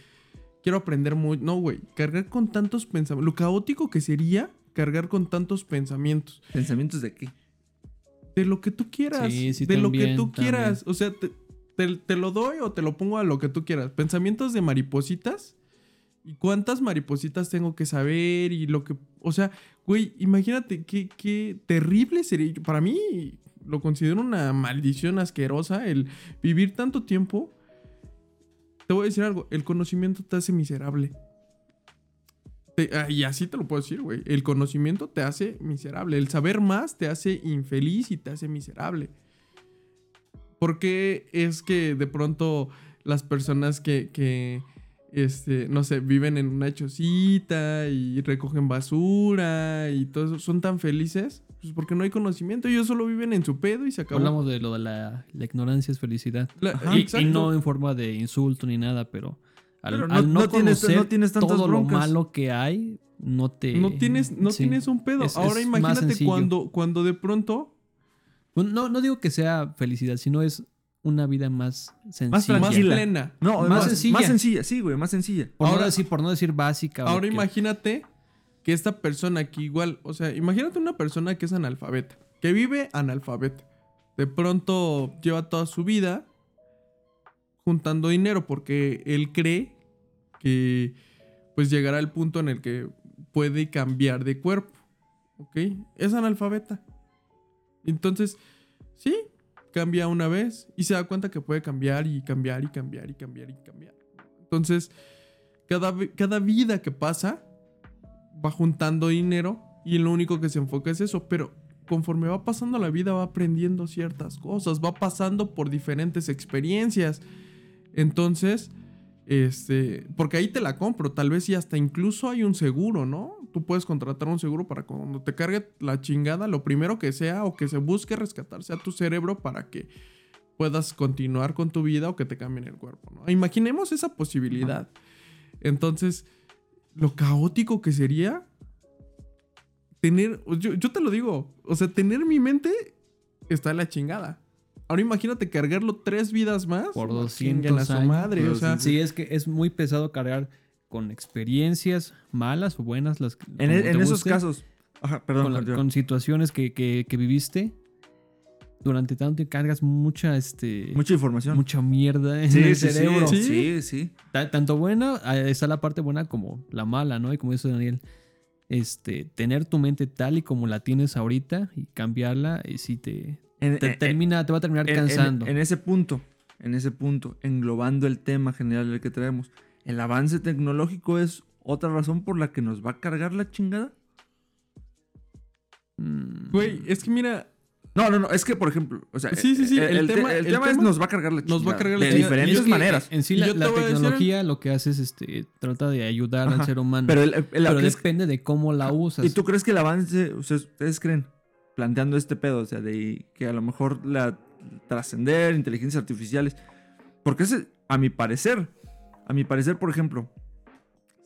Quiero aprender muy. No, güey. Cargar con tantos pensamientos. Lo caótico que sería cargar con tantos pensamientos. ¿Pensamientos de qué? De lo que tú quieras. Sí, sí, de lo que tú también. quieras. O sea, te, te- lo doy o te lo pongo a lo que tú quieras. Pensamientos de maripositas. ¿Y cuántas maripositas tengo que saber? Y lo que. O sea, güey, imagínate qué, qué terrible sería. Para mí, lo considero una maldición asquerosa el vivir tanto tiempo. Te voy a decir algo: el conocimiento te hace miserable. Ah, y así te lo puedo decir, güey. El conocimiento te hace miserable. El saber más te hace infeliz y te hace miserable. Porque es que de pronto las personas que, que este, no sé, viven en una chocita y recogen basura y todo eso, son tan felices, pues porque no hay conocimiento, ellos solo viven en su pedo y se acabó. Hablamos de lo de la, la ignorancia es felicidad. La- Ajá, Y- no en forma de insulto ni nada, pero al, Pero no- al no, no tienes- conocer no tienes tantas todo lo broncas. malo que hay, no te... No tienes, no sí. tienes un pedo. Es- Ahora es imagínate cuando, cuando de pronto No, no digo que sea felicidad, sino es una vida más sencilla. más Tranquila. plena. No, Más más, sencilla. Más sencilla, sí, güey, más sencilla. Por, Ahora- no decir, por no decir básica. Ahora que- imagínate que esta persona que igual, o sea, imagínate una persona que es analfabeta, que vive analfabeta. De pronto lleva toda su vida juntando dinero porque él cree que pues llegará el punto en el que puede cambiar de cuerpo. ¿Ok? Es analfabeta. Entonces, sí, cambia una vez y se da cuenta que puede cambiar y cambiar y cambiar y cambiar y cambiar. Entonces, cada, cada vida que pasa va juntando dinero y lo único que se enfoca es eso, pero conforme va pasando la vida va aprendiendo ciertas cosas, va pasando por diferentes experiencias. Entonces, este, porque ahí te la compro, tal vez y hasta incluso hay un seguro, ¿no? Tú puedes contratar un seguro para cuando te cargue la chingada, lo primero que sea o que se busque rescatar sea tu cerebro para que puedas continuar con tu vida o que te cambien el cuerpo, ¿no? Imaginemos esa posibilidad. Entonces, lo caótico que sería tener, yo, yo te lo digo, o sea, tener mi mente está en la chingada. Ahora imagínate cargarlo tres vidas más. Por no, 200 chinguen a su años. madre, o sea, Sí, es que es muy pesado cargar con experiencias malas o buenas. Las, En, e- en esos casos. Ajá, perdón. Con, la- continúa. con situaciones que, que- que viviste. Durante tanto y cargas mucha, este, Mucha información. mucha mierda en sí, el sí, cerebro. Sí. sí, sí. Ta- Tanto buena, ah, está la parte buena como la mala, ¿no? Y como dice Daniel, este, tener tu mente tal y como la tienes ahorita y cambiarla, y sí te, En- te en- termina, te va a terminar en- cansando. En, ese punto, en ese punto, englobando el tema general del que traemos, el avance tecnológico es otra razón por la que nos va a cargar la chingada. Mm, güey, es que mira, No, no, no, es que por ejemplo, o sea, Sí, sí, sí, el, el el te- tema- el el tema es nos va a cargar la chingada. nos va a cargar la de chingada. diferentes Y es que, maneras. En sí, la, tecnología lo que hace es este, trata de ayudar Ajá, al ser humano. Pero, el- el- el- Pero es- depende de cómo la usas. ¿Y tú crees que el avance, ustedes creen, planteando este pedo, o sea, de que a lo mejor la trascender, inteligencias artificiales, porque a mi parecer, a mi parecer, por ejemplo,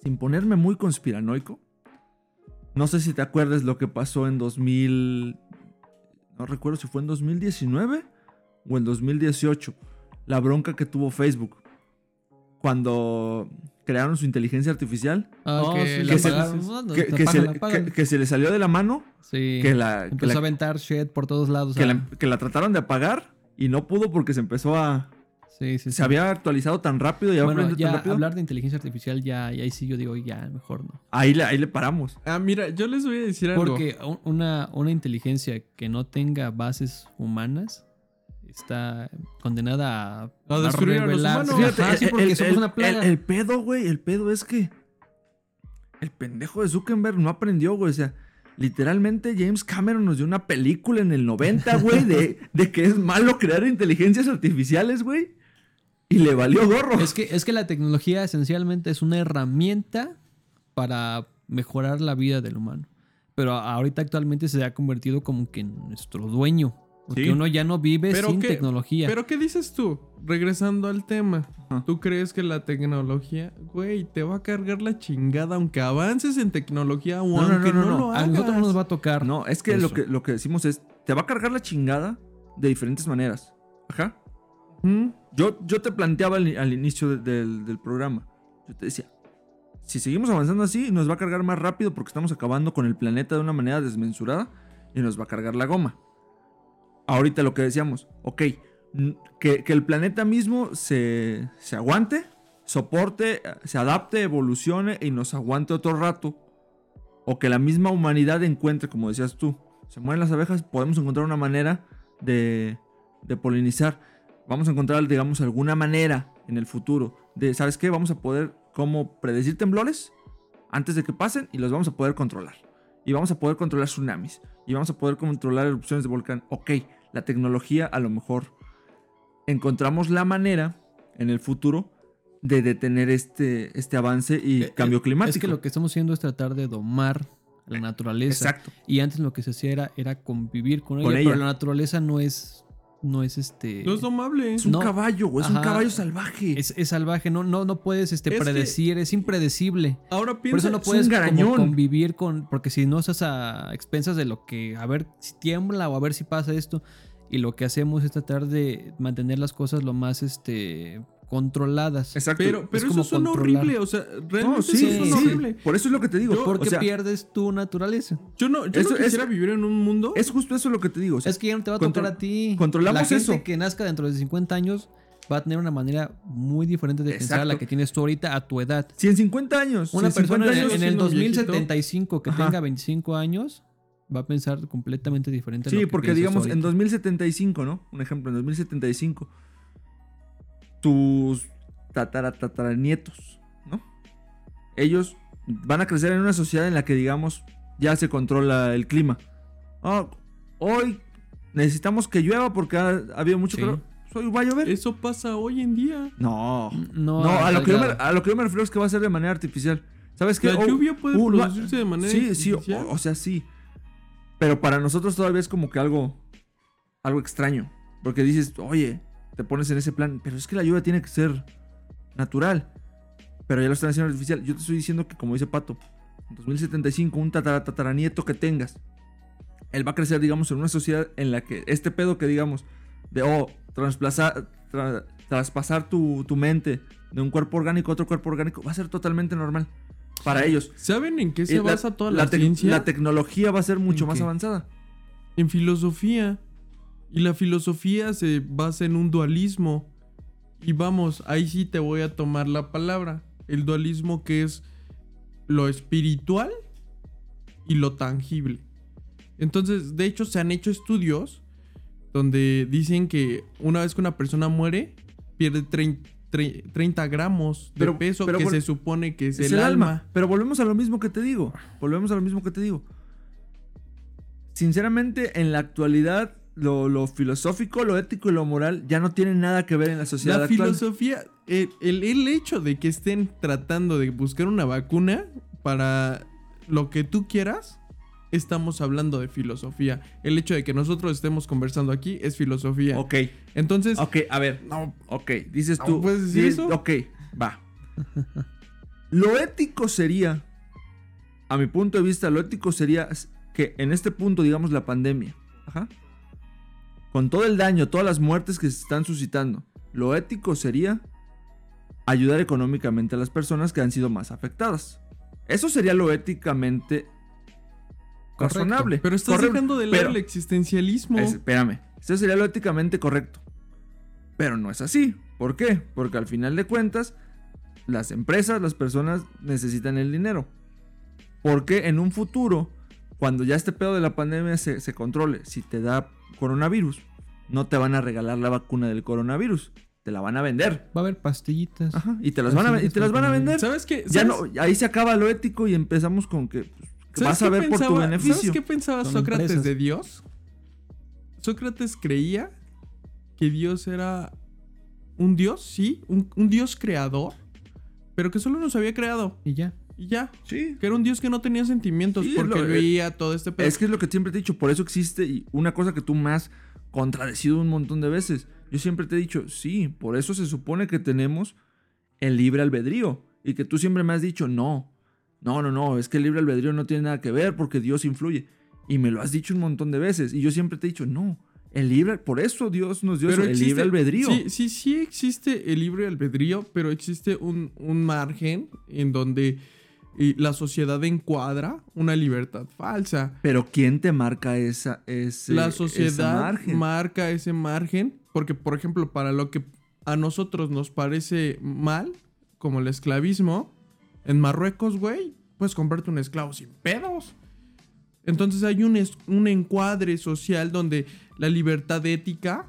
sin ponerme muy conspiranoico, no sé si te acuerdas lo que pasó en 2000, no recuerdo si fue en 2019 o en 2018, la bronca que tuvo Facebook cuando crearon su inteligencia artificial. Ah, No, que se- que- que, que- le salió de la mano, Sí. que la, que Empezó la- a aventar shit por todos lados. que ah. la- que la trataron de apagar y no pudo porque se empezó a... Sí, sí, sí. Se había actualizado tan rápido y había Bueno, tan ya rápido. hablar de inteligencia artificial, ya, ya ahí sí yo digo, ya, mejor no. Ahí, le, ahí le paramos. ah, mira, yo les voy a decir algo. Porque un- una, una inteligencia que no tenga bases humanas está condenada a, A destruir a los humanos. Ajá, sí, porque el, somos el- una plaga. el- el pedo, güey, el pedo es que el pendejo de Zuckerberg no aprendió, güey. O sea, literalmente James Cameron nos dio una película en el 90, güey, de, <laughs> de que es malo crear inteligencias artificiales, güey. Y le valió gorro. Es que, es que la tecnología esencialmente es una herramienta para mejorar la vida del humano. Pero ahorita actualmente se ha convertido como que en nuestro dueño. Porque Sí. uno ya no vive Pero sin qué- tecnología. Pero ¿qué dices tú? Regresando al tema. ¿Tú crees que la tecnología, güey, te va a cargar la chingada aunque avances en tecnología o No, no, aunque no, no, no, no. lo a nosotros no nos va a tocar. No, es que lo, que lo que decimos es, te va a cargar la chingada de diferentes maneras. Ajá. ¿Mm? Yo, yo te planteaba al, al inicio de- del, del programa. Yo te decía, si seguimos avanzando así, nos va a cargar más rápido porque estamos acabando con el planeta de una manera desmensurada y nos va a cargar la goma. Ahorita lo que decíamos, ok, que, el planeta mismo se, se aguante, soporte, se adapte, evolucione y nos aguante otro rato. O que la misma humanidad encuentre, como decías tú, se mueren las abejas, podemos encontrar una manera de, de polinizar vamos a encontrar, digamos, alguna manera en el futuro de, ¿sabes qué? Vamos a poder como predecir temblores antes de que pasen y los vamos a poder controlar. Y vamos a poder controlar tsunamis. Y vamos a poder controlar erupciones de volcán. Ok, la tecnología a lo mejor encontramos la manera en el futuro de detener este, este avance y Eh, cambio eh, climático. Es que lo que estamos haciendo es tratar de domar la naturaleza. Exacto. Y antes lo que se hacía era, era convivir con ella, Con ella. pero la naturaleza no es, no es este... No es domable. Es un No. caballo. Es un caballo salvaje. es, es salvaje, no, no, no puedes este, Es que- predecir, es impredecible. Ahora Por piensa. eso no es puedes un como garañón. convivir con. Porque si no estás a expensas de lo que. A ver si tiembla o a ver si pasa esto. Y lo que hacemos es tratar de mantener las cosas lo más este controladas. Exacto. Pero, pero como eso suena controlar. horrible. O sea, realmente no, sí, eso suena sí. horrible. Por eso es lo que te digo. Yo- Porque o sea, pierdes tu naturaleza. Yo no, yo Eso no es- quisiera vivir en un mundo. es justo eso lo que te digo. o sea, es que ya no te va a tocar a ti. controlamos La gente eso. que nazca dentro de 50 años va a tener una manera muy diferente de pensar a la que tienes tú ahorita a tu edad. si en 50 años. Una si en 50 persona en, años, en el siendo un viejito. 2075 que Ajá. tenga 25 años va a pensar completamente diferente. a lo Sí, que porque digamos en ahorita. 2075, ¿no? Un ejemplo, en 2075, tus tatara, tataranietos, ¿no? Ellos van a crecer en una sociedad en la que, digamos, ya se controla el clima. Ah, hoy necesitamos que llueva porque ha, ha habido mucho Sí. calor. Hoy va a llover. Eso pasa hoy en día. No. No, No, a lo, que yo me, a lo que yo me refiero es que va a ser de manera artificial. ¿Sabes qué? La Oh, lluvia puede uh, producirse de manera Sí, sí, o, artificial. o sea, sí. Pero para nosotros todavía es como que algo, algo extraño. Porque dices, oye, te pones en ese plan, pero es que la lluvia tiene que ser natural. Pero ya lo están haciendo artificial. Yo te estoy diciendo que, como dice Pato, en 2075, un tatara, tataranieto que tengas, él va a crecer, digamos, en una sociedad en la que este pedo que, digamos, de, oh, trasplazar, tra- traspasar tu, tu mente de un cuerpo orgánico a otro cuerpo orgánico, va a ser totalmente normal para ellos. ¿Saben en qué se basa toda la, ciencia? la tecnología va a ser mucho ¿En más qué? avanzada. en filosofía. Y la filosofía se basa en un dualismo. Y vamos, ahí sí te voy a tomar la palabra. El dualismo que es lo espiritual y lo tangible. Entonces, de hecho, se han hecho estudios donde dicen que una vez que una persona muere, pierde trein- tre- 30 gramos de Pero- peso pero que se supone que es, Es el, alma. Pero volvemos a lo mismo que te digo. Volvemos a lo mismo que te digo. Sinceramente, en la actualidad, lo, lo filosófico, lo ético y lo moral ya no tienen nada que ver en la sociedad La actual. filosofía, el, el- el hecho de que estén tratando de buscar una vacuna para lo que tú quieras, estamos hablando de filosofía. El hecho de que nosotros estemos conversando aquí es filosofía. Ok, Entonces, ok, a ver. No, ok, dices ¿No tú. puedes decir eso? Ok, va. Lo ético sería, a mi punto de vista, lo ético sería que en este punto, digamos, la pandemia, ajá, con todo el daño, todas las muertes que se están suscitando, lo ético sería ayudar económicamente a las personas que han sido más afectadas. Eso sería lo éticamente Correcto. razonable. pero estás Correcto, dejando de lado el existencialismo. es- espérame, eso sería lo éticamente correcto. Pero no es así. ¿Por qué? Porque al final de cuentas, las empresas, las personas necesitan el dinero. Porque en un futuro, cuando ya este pedo de la pandemia se, se controle, si te da coronavirus, no te van a regalar la vacuna del coronavirus. Te la van a vender. Va a haber pastillitas. Ajá, y te las van a, y te las van a vender. ¿Sabes qué? Ya ¿Sabes- no, ahí se acaba lo ético y empezamos con que, pues, que ¿sabes vas a ver por tu beneficio. ¿Sabes qué pensaba Son Sócrates empresas. de Dios? Sócrates creía que Dios era un Dios, sí, un, un Dios creador, pero que solo nos había creado. Y ya. Y ya. Sí, Que era un Dios que no tenía sentimientos Sí, porque lo- veía todo este pedo. Es que es lo que siempre te he dicho, por eso existe y una cosa que tú me has contradecido un montón de veces. Yo siempre te he dicho, sí, por eso se supone que tenemos el libre albedrío. Y que tú siempre me has dicho, no, no, no, no, es que el libre albedrío no tiene nada que ver porque Dios influye. Y me lo has dicho un montón de veces. Y yo siempre te he dicho, no, el libre, por eso Dios nos dio eso, el libre albedrío. Sí, sí, sí existe el libre albedrío, pero existe un, un margen en donde eh, la sociedad encuadra una libertad falsa. Pero ¿quién te marca esa, ese, la sociedad margen? marca ese margen porque, por ejemplo, para lo que a nosotros nos parece mal, como el esclavismo, en Marruecos, güey, puedes comprarte un esclavo sin pedos. Entonces hay un, es- un encuadre social donde la libertad ética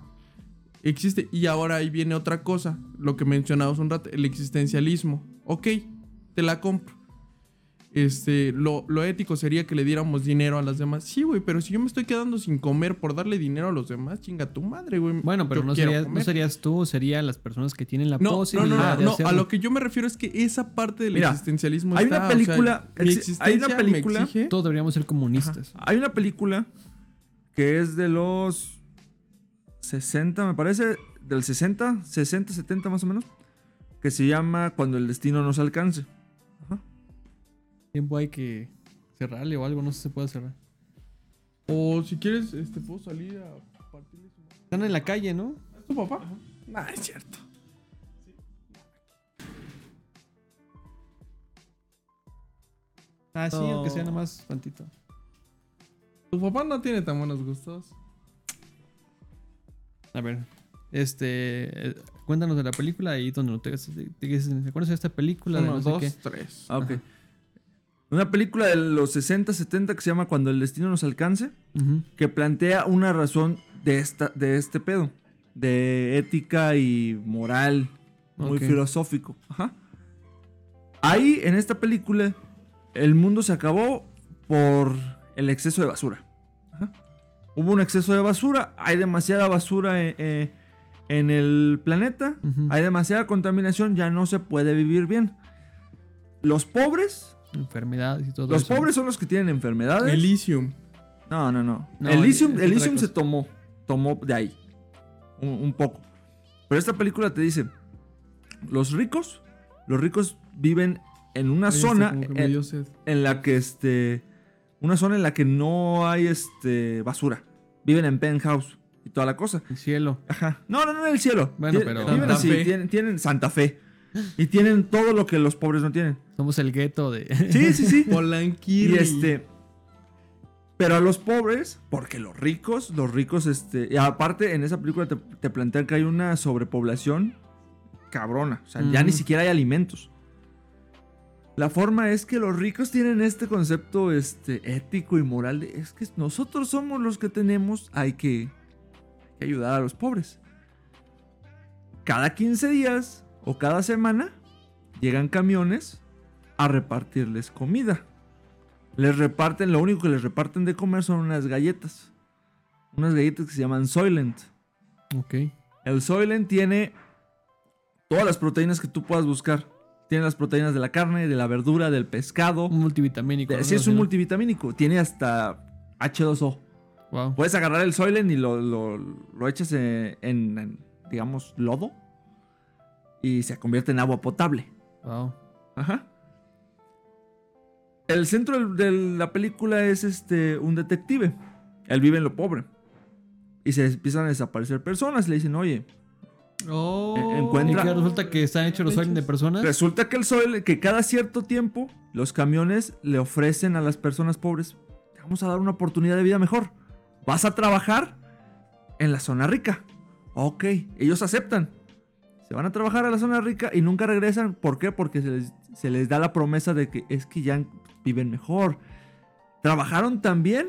existe. Y ahora ahí viene otra cosa, lo que mencionamos un rato, el existencialismo. Ok, te la compro. Este, lo, lo ético sería que le diéramos dinero a las demás. Sí, güey, pero si yo me estoy quedando sin comer por darle dinero a los demás, chinga tu madre, güey. Bueno, pero no, serías, no serías tú, serían las personas que tienen la No, no, no, posibilidad no, de no, hacerlo. a lo que yo me refiero es que esa parte del Mira, existencialismo hay está, una o sea, película- exi- existencia hay una película- exige- Todos deberíamos ser comunistas. Hay una película que es de los 60, me parece, del 60, 60, 70 más o menos, que se llama Cuando el destino nos alcance. Tiempo hay que cerrarle o algo, no sé si se puede cerrar. O si quieres, este, puedo salir a partirle su madre. Están en la calle, ¿no? ¿Es tu papá? Ah, es cierto. Ah, sí, No. aunque sea nada más tantito. Tu papá no tiene tan buenos gustos. A ver, este, eh, cuéntanos de la película ahí donde no te, te, te- ¿te acuerdas de esta película? de Uno, no sé dos, qué? tres. Ah, ok. Ajá. Una película de los 60, 70 que se llama Cuando el destino nos alcance, que plantea una razón de, esta, de este pedo, de ética y moral, muy filosófico. Ajá. Ahí, en esta película, el mundo se acabó por el exceso de basura. Ajá. Hubo un exceso de basura, hay demasiada basura eh, eh, en el planeta, hay demasiada contaminación, ya no se puede vivir bien. Los pobres, Enfermedades y todo los eso. pobres son los que tienen enfermedades. Elysium. No, no, no. No, Elysium, Elysium se tomó. Tomó de ahí. Un, un poco. Pero esta película te dice: Los ricos, los ricos viven en una Ay, zona en, en la que este. Una zona en la que no hay este basura. Viven en penthouse y toda la cosa. El cielo. Ajá. No, no, no en el cielo. Bueno, Tien- pero- Viven Santa así, Fe. Tienen, tienen Santa Fe. Y tienen todo lo que los pobres no tienen. Somos el gueto de... Sí, sí, sí. <laughs> Polanquiri. Y este. Pero a los pobres, porque los ricos, los ricos, este. Y aparte, en esa película te, te plantean que hay una sobrepoblación cabrona. O sea, ya ni siquiera hay alimentos. La forma es que los ricos tienen este concepto este, ético y moral de es que nosotros somos los que tenemos, hay que, hay que ayudar a los pobres. Cada 15 días o cada semana llegan camiones a repartirles comida. Les reparten, lo único que les reparten de comer son unas galletas. Unas galletas que se llaman Soylent. ok. El Soylent tiene todas las proteínas que tú puedas buscar. Tiene las proteínas de la carne, de la verdura, del pescado. Un multivitamínico. Sí, es un multivitamínico. Tiene hasta H2O. Wow. Puedes agarrar el Soylent y lo, lo, lo echas en, en, en, digamos, lodo. Y se convierte en agua potable. Wow. Ajá. El centro de la película es este un detective. Él vive en lo pobre. Y se empiezan a desaparecer personas. Le dicen, oye, Oh. E- Y encuentra- que resulta que están hechos los sueños de personas. resulta que el sol, que cada cierto tiempo los camiones le ofrecen a las personas pobres, te vamos a dar una oportunidad de vida mejor. Vas a trabajar en la zona rica. Ok, ellos aceptan. Se van a trabajar a la zona rica y nunca regresan. ¿Por qué? Porque se les, se les da la promesa de que es que ya viven mejor. Trabajaron tan bien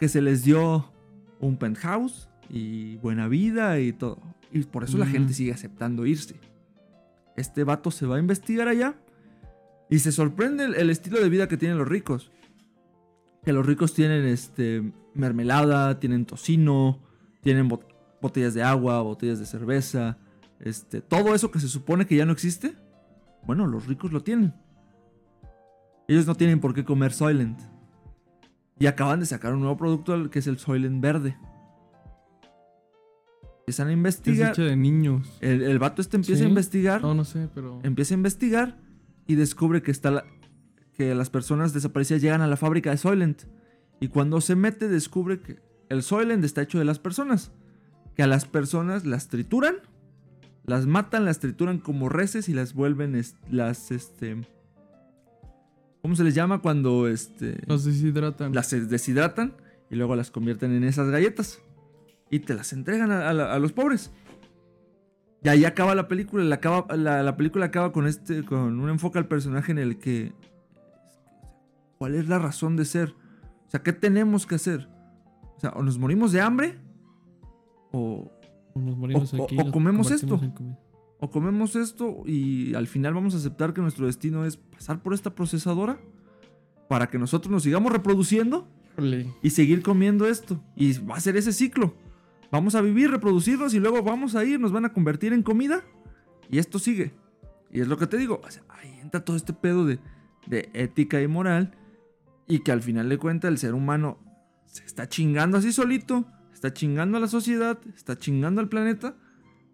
que se les dio un penthouse y buena vida y todo. Y por eso la gente sigue aceptando irse. Este vato se va a investigar allá y se sorprende el, el estilo de vida que tienen los ricos. Que los ricos tienen este mermelada, tienen tocino, tienen bot- botellas de agua, botellas de cerveza, este, todo eso que se supone que ya no existe. Bueno, los ricos lo tienen. Ellos no tienen por qué comer Soylent. Y acaban de sacar un nuevo producto que es el Soylent verde. Empiezan a Es investigar. hecha de niños. El, el vato este empieza ¿Sí? a investigar. No, no sé, pero. Empieza a investigar y descubre que está la- que las personas desaparecidas llegan a la fábrica de Soylent. Y cuando se mete descubre que el Soylent está hecho de las personas. Que a las personas las trituran, las matan, las trituran como reses y las vuelven las este ¿Cómo se les llama cuando este Los deshidratan. las deshidratan y luego las convierten en esas galletas y te las entregan a, a la- a los pobres. Y ahí acaba la película. La, acaba, la, la película acaba con este con un enfoque al personaje en el que ¿cuál es la razón de ser? O sea, ¿qué tenemos que hacer? O sea, o nos morimos de hambre o, Nos morimos o- aquí, o nos comemos esto. o comemos esto y al final vamos a aceptar que nuestro destino es pasar por esta procesadora. para que nosotros nos sigamos reproduciendo Híjole. y seguir comiendo esto. Y va a ser ese ciclo. Vamos a vivir, reproducirnos y luego vamos a ir, nos van a convertir en comida. Y esto sigue. Y es lo que te digo. o sea, ahí entra todo este pedo de, de ética y moral. Y que al final de cuentas el ser humano se está chingando así solito. Está chingando a la sociedad. Está chingando al planeta.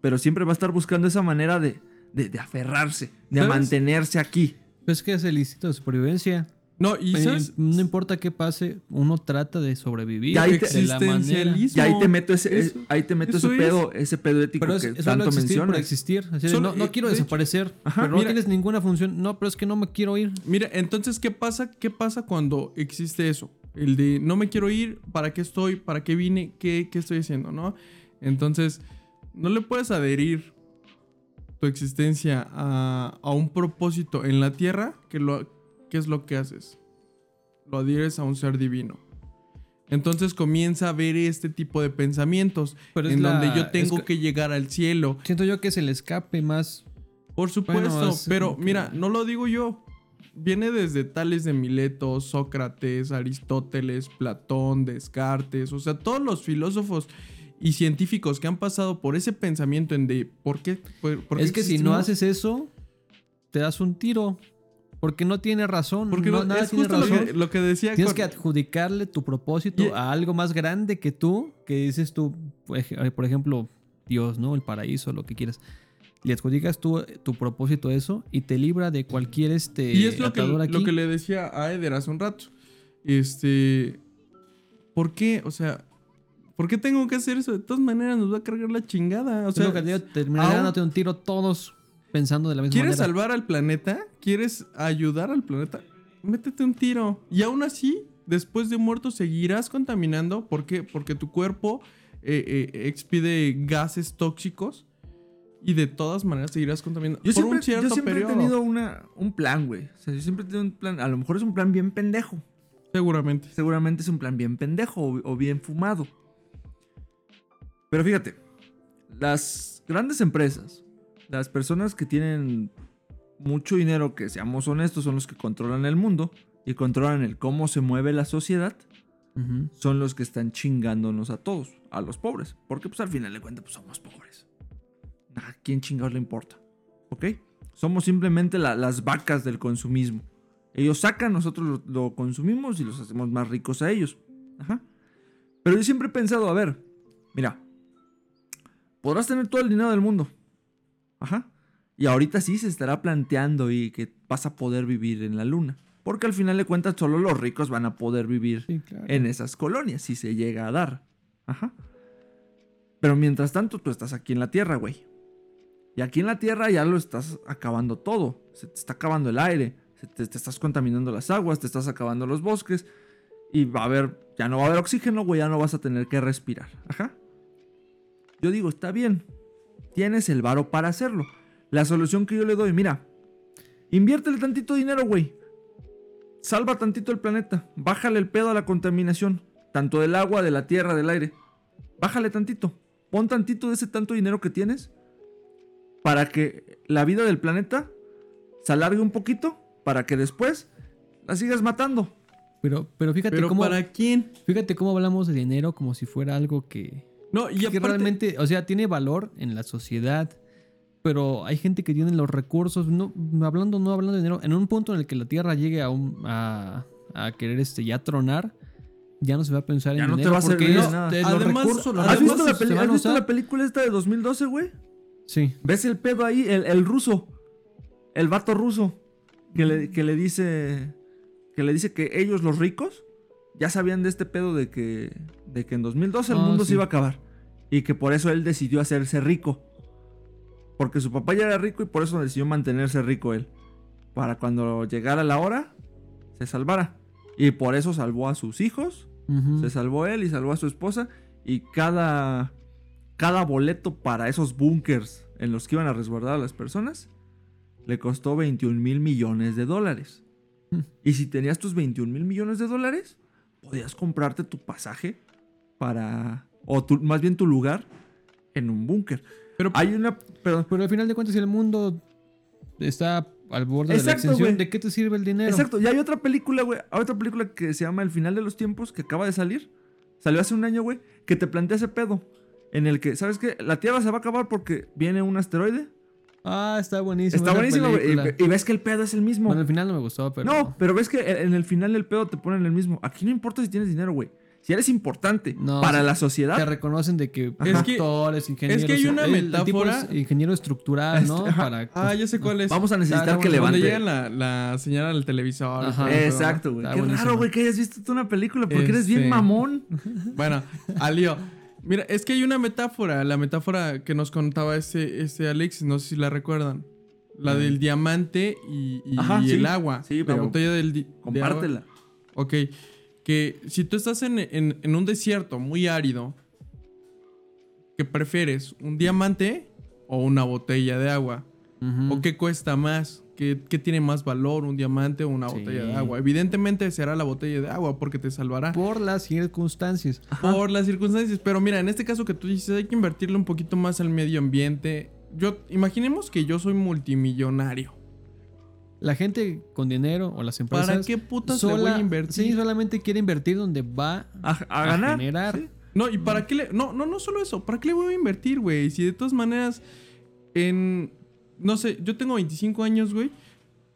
Pero siempre va a estar buscando esa manera de, de, de aferrarse. De ¿Sabes? mantenerse aquí. Pues que es el instinto de supervivencia. No, y Eh, ¿sabes? no importa qué pase, uno trata de sobrevivir Y ahí te- de la manera. Existencialismo. Y ahí te meto ese, Eso- ahí te meto ese es. pedo, ese pedo ético Pero es, que es tanto por mencionas. existir. Así de, Solo- no, no eh, quiero de desaparecer. Ajá, pero no mira. tienes ninguna función. No, pero es que no me quiero ir. Mira, entonces, ¿qué pasa? ¿Qué pasa cuando existe eso? El de no me quiero ir, ¿para qué estoy? ¿Para qué vine? ¿Qué, qué estoy haciendo? ¿No? Entonces, no le puedes adherir tu existencia a, a un propósito en la tierra, que lo, ¿qué es lo que haces? Lo adhieres a un ser divino. Entonces comienza a ver este tipo de pensamientos Pero en la- donde yo tengo es que- que llegar al cielo. Siento yo que es el escape más. Por supuesto, Bueno, pero que- mira, no lo digo yo. Viene desde Tales de Mileto, Sócrates, Aristóteles, Platón, Descartes, o sea, todos los filósofos y científicos que han pasado por ese pensamiento en de por qué. por- por qué es que si no haces eso, te das un tiro. Porque no tiene razón. Porque no, nada es tiene justo lo razón. que, lo que decía. Tienes con- que adjudicarle tu propósito Y- a algo más grande que tú, que dices tú, por ejemplo, Dios, ¿no? El paraíso, lo que quieras. Le adjudicas tú tu propósito a eso y te libra de cualquier este Y es lo que, atadura aquí. lo que le decía a Eder hace un rato. Este. ¿Por qué? O sea, ¿por qué tengo que hacer eso? De todas maneras nos va a cargar la chingada. O sea, terminarán dándote un tiro todos pensando de la misma ¿Quieres manera. salvar al planeta? ¿Quieres ayudar al planeta? Métete un tiro. Y aún así, después de muerto, seguirás contaminando. ¿Por qué? Porque tu cuerpo eh, eh, expide gases tóxicos. Y de todas maneras seguirás contaminando. Yo por siempre, un cierto yo siempre periodo. he tenido una, un plan, güey. O sea, yo siempre he tenido un plan. A lo mejor es un plan bien pendejo. Seguramente. Seguramente es un plan bien pendejo o, o bien fumado. Pero fíjate, las grandes empresas, las personas que tienen mucho dinero, que seamos honestos, son los que controlan el mundo y controlan el cómo se mueve la sociedad, son los que están chingándonos a todos, a los pobres. Porque pues al final de cuentas pues somos pobres. ¿A quién chingados le importa? ¿Ok? Somos simplemente la- las vacas del consumismo. Ellos sacan, nosotros lo, lo consumimos y los hacemos más ricos a ellos. Ajá. Pero yo siempre he pensado, a ver, mira, podrás tener todo el dinero del mundo. Ajá. Y ahorita sí se estará planteando y que vas a poder vivir en la luna. Porque al final de cuentas solo los ricos van a poder vivir Sí, claro. en esas colonias, si se llega a dar. Ajá. Pero mientras tanto, tú estás aquí en la Tierra, güey. Y aquí en la Tierra ya lo estás acabando todo. Se te está acabando el aire, te, te estás contaminando las aguas, te estás acabando los bosques. Y va a haber, ya no va a haber oxígeno, güey, ya no vas a tener que respirar. Ajá. Yo digo, está bien. Tienes el varo para hacerlo. La solución que yo le doy, mira, inviértele tantito dinero, güey. Salva tantito el planeta. Bájale el pedo a la contaminación. Tanto del agua, de la tierra, del aire. Bájale tantito. Pon tantito de ese tanto dinero que tienes. Para que la vida del planeta se alargue un poquito. Para que después la sigas matando. Pero, pero fíjate Pero cómo. ¿para quién? Fíjate cómo hablamos de dinero como si fuera algo que, No, y que aparte, realmente, o sea, tiene valor en la sociedad. Pero hay gente que tiene los recursos, no, hablando, no hablando de dinero, en un punto en el que la Tierra llegue a, un, a, a querer este, ya tronar, ya no se va a pensar Ya en no te dinero va a porque servir es- nada. Además- recursos, los ¿Has visto, la, has visto la película esta de 2012, güey? Sí. ¿Ves el pedo ahí? El, el ruso. El vato ruso. Que le, que le dice. Que le dice que ellos, los ricos, ya sabían de este pedo de que. De que en 2012 el Ah, mundo sí. se iba a acabar. Y que por eso él decidió hacerse rico. Porque su papá ya era rico y por eso decidió mantenerse rico él. Para cuando llegara la hora, se salvara. Y por eso salvó a sus hijos se salvó él y salvó a su esposa. Y cada, cada boleto para esos búnkers en los que iban a resguardar a las personas le costó 21 mil millones de dólares. Y si tenías tus 21 mil millones de dólares, podías comprarte tu pasaje para. O tu- más bien tu lugar en un búnker. pero Hay una. Perdón. Pero al final de cuentas, si el mundo está al borde de la Exacto, extinción, güey. ¿de qué te sirve el dinero? Exacto. Y hay otra película, güey. Hay otra película que se llama El final de los tiempos, que acaba de salir. Salió hace un año, güey. Que te plantea ese pedo. En el que, ¿sabes qué? La Tierra se va a acabar porque viene un asteroide. Ah, está buenísimo. Está buenísimo. Y, y ves que el pedo es el mismo. Bueno, al final no me gustó, pero. No, pero ves que en el final el pedo te ponen el mismo. Aquí no importa si tienes dinero, güey. Si eres importante No, para la Te sociedad. reconocen de que Es que- doctores, ingenieros. hay una el- el tipo metáfora- es ingeniero estructural, ¿no? Ajá. Para. Ah, ya sé cuál es. Vamos a necesitar Está que levante. llega la, la señal al televisor. Ajá. Exacto, güey. Qué buenísimo. raro, güey, que hayas visto tú una película porque eres bien Este- mamón. ¿no? <laughs> Bueno, Alio. Mira, es que hay una metáfora. La metáfora que nos contaba ese, ese Alexis, no sé si la recuerdan. La del diamante y, y- Ajá, y sí. el agua. Sí, la pero botella del di- de agua. Compártela. Ok. Que si tú estás en, en- en un desierto muy árido, ¿qué prefieres? ¿Un diamante o una botella de agua? ¿O qué cuesta más? ¿Qué, qué tiene más valor, un diamante o una Sí. botella de agua? Evidentemente será la botella de agua porque te salvará Por las circunstancias. por las circunstancias. Pero mira, en este caso que tú dices, hay que invertirle un poquito más al medio ambiente. Yo, imaginemos que yo soy multimillonario. La gente con dinero o las empresas. ¿Para qué putas le voy sola- a invertir? Sí, solamente quiere invertir donde va A, a ganar. generar. sí. No, y para qué le. No, no, no solo eso. ¿Para qué le voy a invertir, güey? Si de todas maneras. En. No sé, yo tengo 25 años, güey.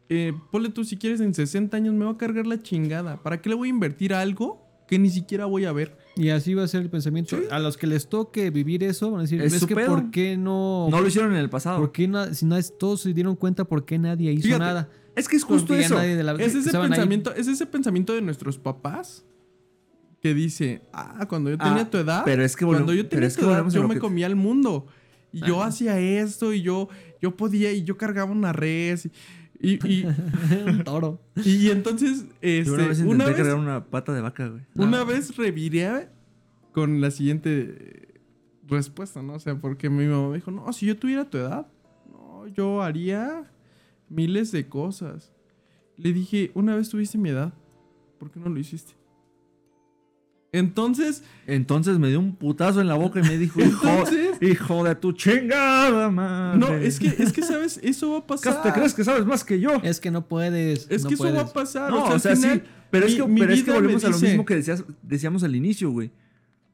Eh, ponle tú si quieres en 60 años me va a cargar la chingada. ¿Para qué le voy a invertir a algo que ni siquiera voy a ver? Y así va a ser el pensamiento. A los que les toque vivir eso, van a decir, Es que pedo. ¿por qué no? No lo hicieron en el pasado. ¿Por qué no? Si no es, todos se dieron cuenta por qué nadie hizo Fíjate, nada. Es que es justo Porque eso. nadie de la- Es ese ahí. pensamiento, es ese pensamiento de nuestros papás que dice, ah, cuando yo Ah, tenía tu edad, pero es que cuando yo tenía tu edad, yo me que- comía el mundo. Y yo Ah. hacía esto y yo, yo podía y yo cargaba una res. Y, y, <laughs> Un toro. <laughs> y- entonces, este, Yo una vez una, intenté vez, cargar una pata de vaca, güey. una Ah. vez reviré con la siguiente respuesta, ¿no? O sea, porque mi mamá me dijo, no, si yo tuviera tu edad, no, yo haría miles de cosas. Le dije, una vez tuviste mi edad, ¿por qué no lo hiciste? Entonces, Entonces me dio un putazo en la boca y me dijo, hijo, Entonces- hijo de tu chingada madre. no, es que, es que, ¿sabes? Eso va a <laughs> ¿Acaso pasar. te crees que sabes más que yo? Es que no puedes. Es no que eso va a pasar. No, o sea, sí. final, Pero es que, mi pero es que volvemos a lo mismo que decías- decíamos al inicio, güey.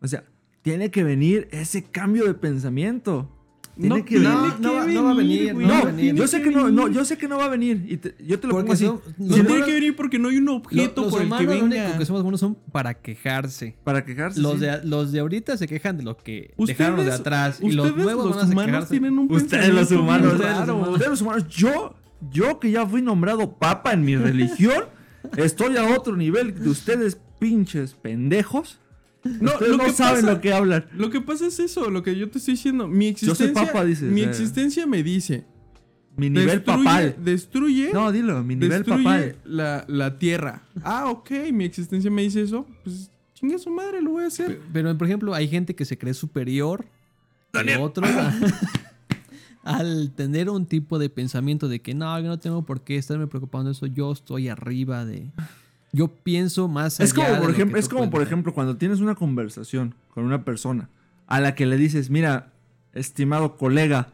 O sea, tiene que venir ese cambio de pensamiento. Tiene No que venir. no, no va- no va a venir, güey, no va No, a venir. yo sé que no, no, yo sé que no va a venir. Y te- yo te lo Porque pongo así. son- No Lo- tiene que venir porque no hay un objeto los por el que humanos lo único venga. que somos buenos son para quejarse. Para quejarse. Los sí. de, los de ahorita se quejan de lo que Ustedes- dejaron los de atrás. Y los nuevos los van a humanos quejarse. tienen un Ustedes los humanos. Ustedes los humanos, yo, yo que ya fui nombrado papa en mi <laughs> religión, estoy a otro nivel de ustedes pinches pendejos. No, ustedes lo no que saben pasa- lo que hablan. Lo que pasa es eso, lo que yo te estoy diciendo. Mi Yo soy existencia, papa, dices, mi eh. existencia me dice. Mi nivel destruye, papal. Destruye, No, dilo, mi nivel destruye papal. la, la tierra. Ah, ok, mi existencia me dice eso. Pues chingue su madre, lo voy a hacer. Pe- Pero, por ejemplo, hay gente que se cree superior que otros <coughs> a- <laughs> al tener un tipo de pensamiento de que no, yo no tengo por qué estarme preocupando de eso, yo estoy arriba de... Yo pienso más allá Es como, por ejemplo, es como por ejemplo, cuando tienes una conversación con una persona a la que le dices, mira, estimado colega,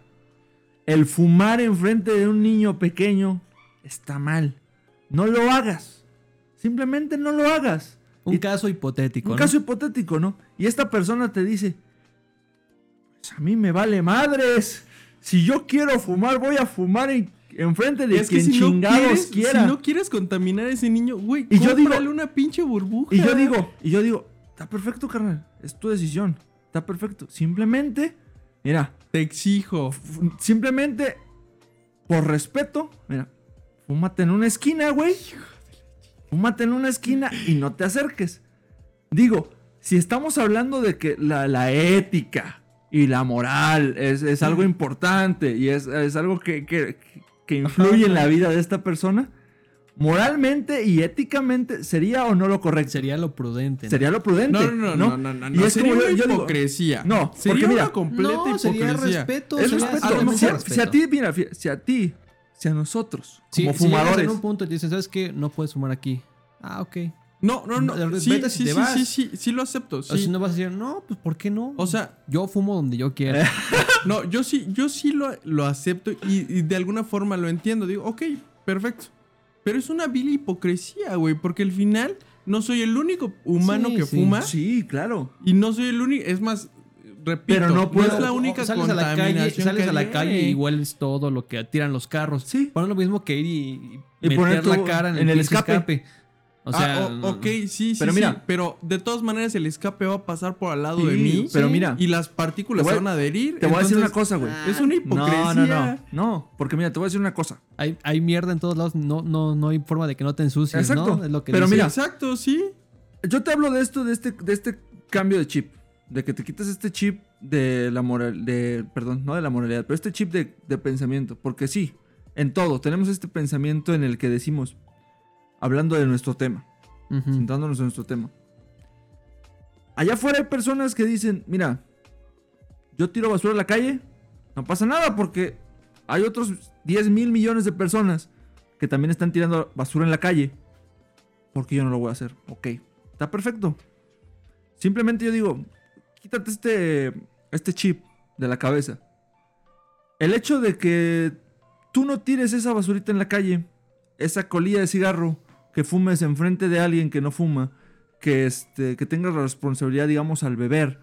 el fumar enfrente de un niño pequeño está mal. No lo hagas. Simplemente no lo hagas. Un Y- caso hipotético, Un ¿no? caso hipotético, ¿no? Y esta persona te dice, pues a mí me vale madres. Si yo quiero fumar, voy a fumar en, enfrente de es que quien si no, chingados quieres, quiera. si no quieres contaminar a ese niño, güey, Y yo digo- una pinche burbuja. Y yo digo, y yo digo, está perfecto, carnal. Es tu decisión. Está perfecto. Simplemente, mira, Te exijo. simplemente, por respeto, mira, fúmate en una esquina, güey. Fúmate en una esquina y no te acerques. Digo, si estamos hablando de que la, la ética y la moral es, es algo importante y es, es algo que, que- que influye en la vida de esta persona, moralmente y éticamente, ¿sería o no lo correcto? Sería lo prudente. ¿no? Sería lo prudente. No, no, no, no, no, no. Y no, es sería como una yo digo, hipocresía. No, sería porque mira, una completa No, sería hipocresía. respeto. es sería respeto. algo Si a, respeto. si a ti, mira, si a ti, si a nosotros, Si- como si fumadores, en un punto y te dicen, ¿sabes qué? No puedes fumar aquí. Ah, ok. No, no, no. No, Sí, vete si sí, te sí, vas. sí, sí, sí lo acepto. O si no vas a decir, no, pues ¿por qué no? O sea, yo fumo donde yo quiera. <laughs> No, yo sí, yo sí lo, lo acepto y, y de alguna forma lo entiendo. Digo, ok, Perfecto. Pero es una vil hipocresía, güey, porque al final no soy el único humano Sí, que sí. fuma Sí, claro. y no soy el único, es más, repito, Pero no puedo- es la única sales a la calle, sales que a la calle y hueles todo lo que tiran los carros. Sí. Bueno, lo mismo que ir y, y Y meter poner la tu- cara en el, en el pinche escape. O sea, ah, o- ok, sí, sí, Pero sí, mira. pero de todas maneras el escape va a pasar por al lado Sí, de mí pero Sí. mira, y las partículas voy se van a adherir. te voy a decir una cosa, güey. Es una hipocresía. No, no, no. No, porque mira, te voy a decir una cosa. hay, hay mierda en todos lados. No, no, no hay forma de que no te ensucies, Exacto. ¿no? Es lo que Pero dice. mira, Exacto, sí. Yo te hablo de esto, de este, de este cambio de chip. De que te quites este chip de la moral, de, perdón, no de la moralidad, pero este chip de, de pensamiento. Porque sí, en todo, tenemos este pensamiento en el que decimos, hablando de nuestro tema, Ujú. centrándonos en nuestro tema. Allá afuera hay personas que dicen, mira, yo tiro basura a la calle, no pasa nada porque hay otros 10 mil millones de personas que también están tirando basura en la calle. Porque yo no lo voy a hacer. Ok, está perfecto. Simplemente yo digo, quítate este, este chip de la cabeza. El hecho de que tú no tires esa basurita en la calle, esa colilla de cigarro, que fumes enfrente de alguien que no fuma, que, este, que tengas la responsabilidad, digamos, al beber,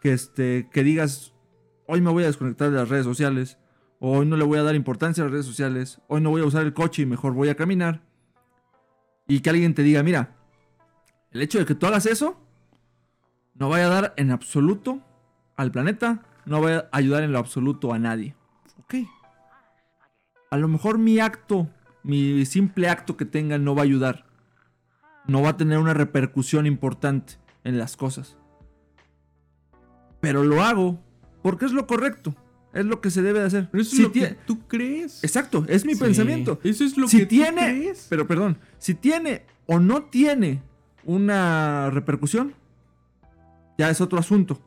que, este, que digas, hoy me voy a desconectar de las redes sociales, o hoy no le voy a dar importancia a las redes sociales, hoy no voy a usar el coche y mejor voy a caminar, y que alguien te diga, mira, el hecho de que tú hagas eso, no vaya a dar en absoluto al planeta, no va a ayudar en lo absoluto a nadie. Ok. A lo mejor mi acto, mi simple acto que tenga no va a ayudar. No va a tener una repercusión importante en las cosas. Pero lo hago porque es lo correcto. Es lo que se debe de hacer. Pero eso Si es lo que tú crees. Exacto, es mi Sí. pensamiento. Eso es lo si que tiene, tú crees. pero perdón, si tiene o no tiene una repercusión, ya es otro asunto.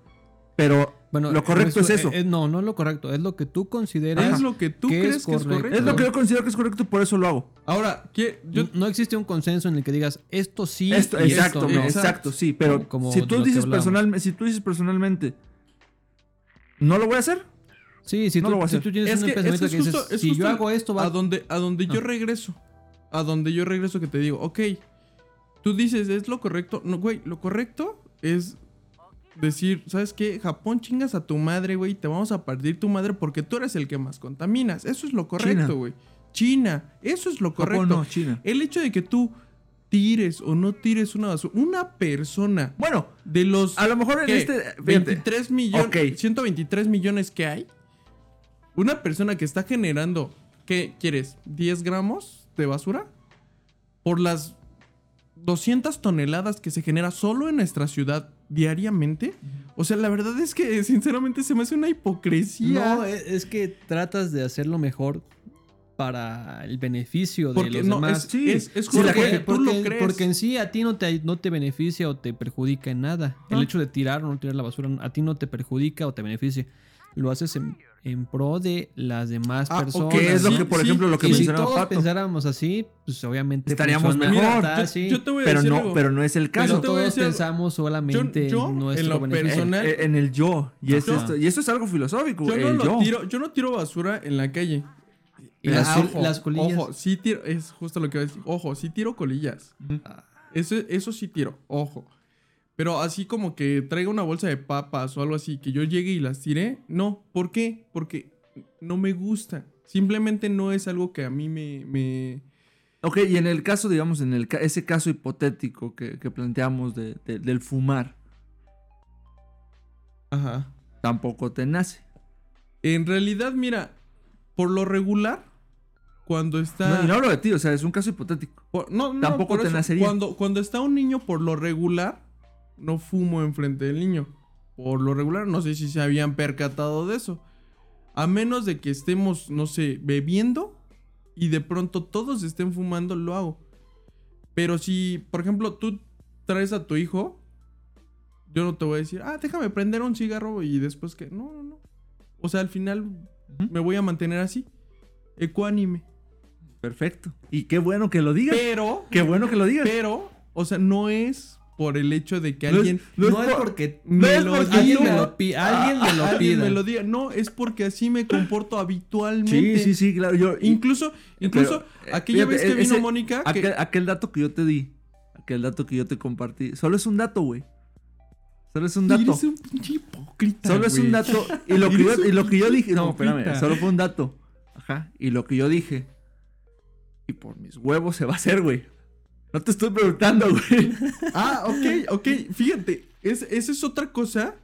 Pero Bueno, lo correcto es eso. eh, no, no es lo correcto. Es lo que tú consideras. es lo que tú que crees es que es correcto. es lo que yo considero que es correcto, por eso lo hago. Ahora, ¿qué? yo, no existe un consenso en el que digas esto sí Esto, y exacto, esto no. exacto, sí, pero Como- como si tú dices personalmente, si tú dices personalmente, no lo voy a hacer, Sí, si, No tú, lo voy a si hacer. tú tienes es un que pensamiento que es dices, justo- es si justo yo hago esto, va a donde, a donde yo Ah. regreso. A donde yo regreso que te digo, ok, tú dices, es lo correcto. No, güey, lo correcto es decir, ¿sabes qué? Japón chingas a tu madre, güey, te vamos a partir tu madre porque tú eres el que más contaminas. Eso es lo correcto, güey. China, eso es lo correcto. Japón no, China. El hecho de que tú tires o no tires una basura, una persona Bueno, de los a lo mejor en ¿qué? este, fíjate, 23 millones, Ok. 123 millones que hay. Una persona que está generando, ¿qué quieres? ¿10 gramos de basura? Por las 200 toneladas que se genera solo en nuestra ciudad diariamente. O sea, la verdad es que sinceramente se me hace una hipocresía. No, es, es que tratas de hacerlo mejor para el beneficio de porque los no, demás. es, Sí. es, es Sí, porque tú porque, lo crees. porque en sí a ti no te, no te beneficia o te perjudica en nada. El No. hecho de tirar o no tirar la basura a ti no te perjudica o te beneficia. Lo haces en, en pro de las demás Ah, personas. que es lo sí, que, por sí. ejemplo, lo que y si todos Pato. pensáramos así, pues obviamente Estaríamos funciona, mejor. está Yo- así. yo te voy a Pero decir no, algo. pero no es el Pero caso. todos decir pensamos solamente Yo- yo, en en nuestro lo beneficio. personal- Eh, en el yo. Y, es esto, y eso es algo filosófico. Yo no, el lo yo. tiro, yo no tiro basura en la calle. Y las, Ah, col- las colillas. Ojo, sí tiro, es justo lo que voy a decir. Ojo, sí tiro colillas. Ujú. Eso, eso sí tiro, ojo. Pero así como que traiga una bolsa de papas o algo así, que yo llegue y las tire, no. ¿Por qué? Porque no me gusta. Simplemente no es algo que a mí me... me... Ok, y en el caso, digamos, en el ese caso hipotético que, que planteamos de- de- del fumar, Ajá. tampoco te nace. En realidad, mira, por lo regular, cuando está... No, y no hablo de ti, o sea, es un caso hipotético. Por- no, no, Tampoco te nacería. Cuando, cuando está un niño, por lo regular, no fumo enfrente del niño. Por lo regular, no sé si se habían percatado de eso. A menos de que estemos, no sé, bebiendo y de pronto todos estén fumando, lo hago. Pero si, por ejemplo, tú traes a tu hijo, yo no te voy a decir, ah, déjame prender un cigarro y después que. No, no, no. O sea, al final me voy a mantener así, ecuánime. Perfecto. Y qué bueno que lo digas. Pero Qué bueno que lo digas. Pero, o sea, no es por el hecho de que No es- alguien no No, es es por- porque me es porque alguien me lo, pi- alguien me lo alguien pida. me lo diga. No, es porque así me comporto habitualmente. Sí, sí, sí, claro. Yo, Incluso, incluso, Pero, eh, aquella fíjate, vez que vino ese- Mónica, que- aquel, dato que yo te di, aquel dato que yo te compartí, solo es un dato, güey. Solo es un dato. Eres un pinche hipócrita, Solo es un dato. Y lo <laughs> que yo, y lo que yo dije. No, espérame. Solo fue un dato. Ajá. Y lo que yo dije. Y por mis huevos se va a hacer, güey. No te estoy preguntando, güey. <laughs> Ah, ok, ok. Fíjate, es, esa es otra cosa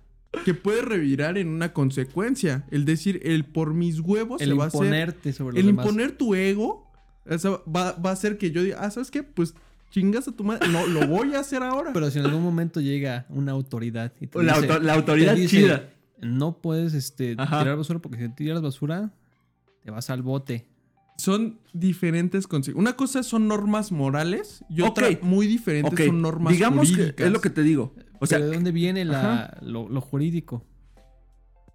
que puede revirar en una consecuencia. El decir, el por mis huevos El se va a hacer. imponerte sobre los El demás. imponer tu ego o sea, va, va a hacer que yo diga, ah, ¿sabes qué? Pues chingas a tu madre. No, lo voy a hacer ahora. Pero si en algún momento llega una autoridad y te La, dice, auto- la autoridad te dice, chida. no puedes este, Ajá. tirar basura porque si tiras basura te vas al bote. Son diferentes conse- Una cosa son normas morales y otra muy diferentes Ok. son normas Digamos que jurídicas. es lo que te digo. O sea, Pero ¿de dónde viene la, lo, lo jurídico?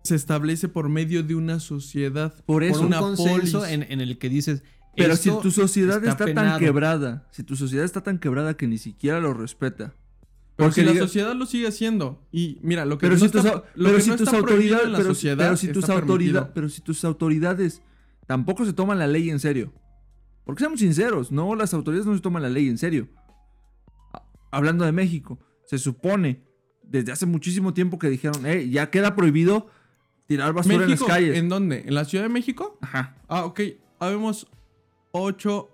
se establece por medio de una sociedad. por eso. Por un una consenso polis. en, en el que dices. pero si "Esto tu sociedad está está, tan penado". quebrada. Si tu sociedad está tan quebrada que ni siquiera lo respeta. Pero Porque si la sociedad lo sigue haciendo. Y mira, lo que Pero no si está, tus, lo pero que si no tus autoridades, en la pero, si tus autoridades, pero si tus autoridades tampoco se toman la ley en serio. Porque seamos sinceros, no, las autoridades no se toman la ley en serio. A- Hablando de México, se supone desde hace muchísimo tiempo que dijeron, eh, ya queda prohibido tirar basura México, en las calles. ¿En dónde? ¿En la Ciudad de México? Ajá. Ah, ok. Habemos 8,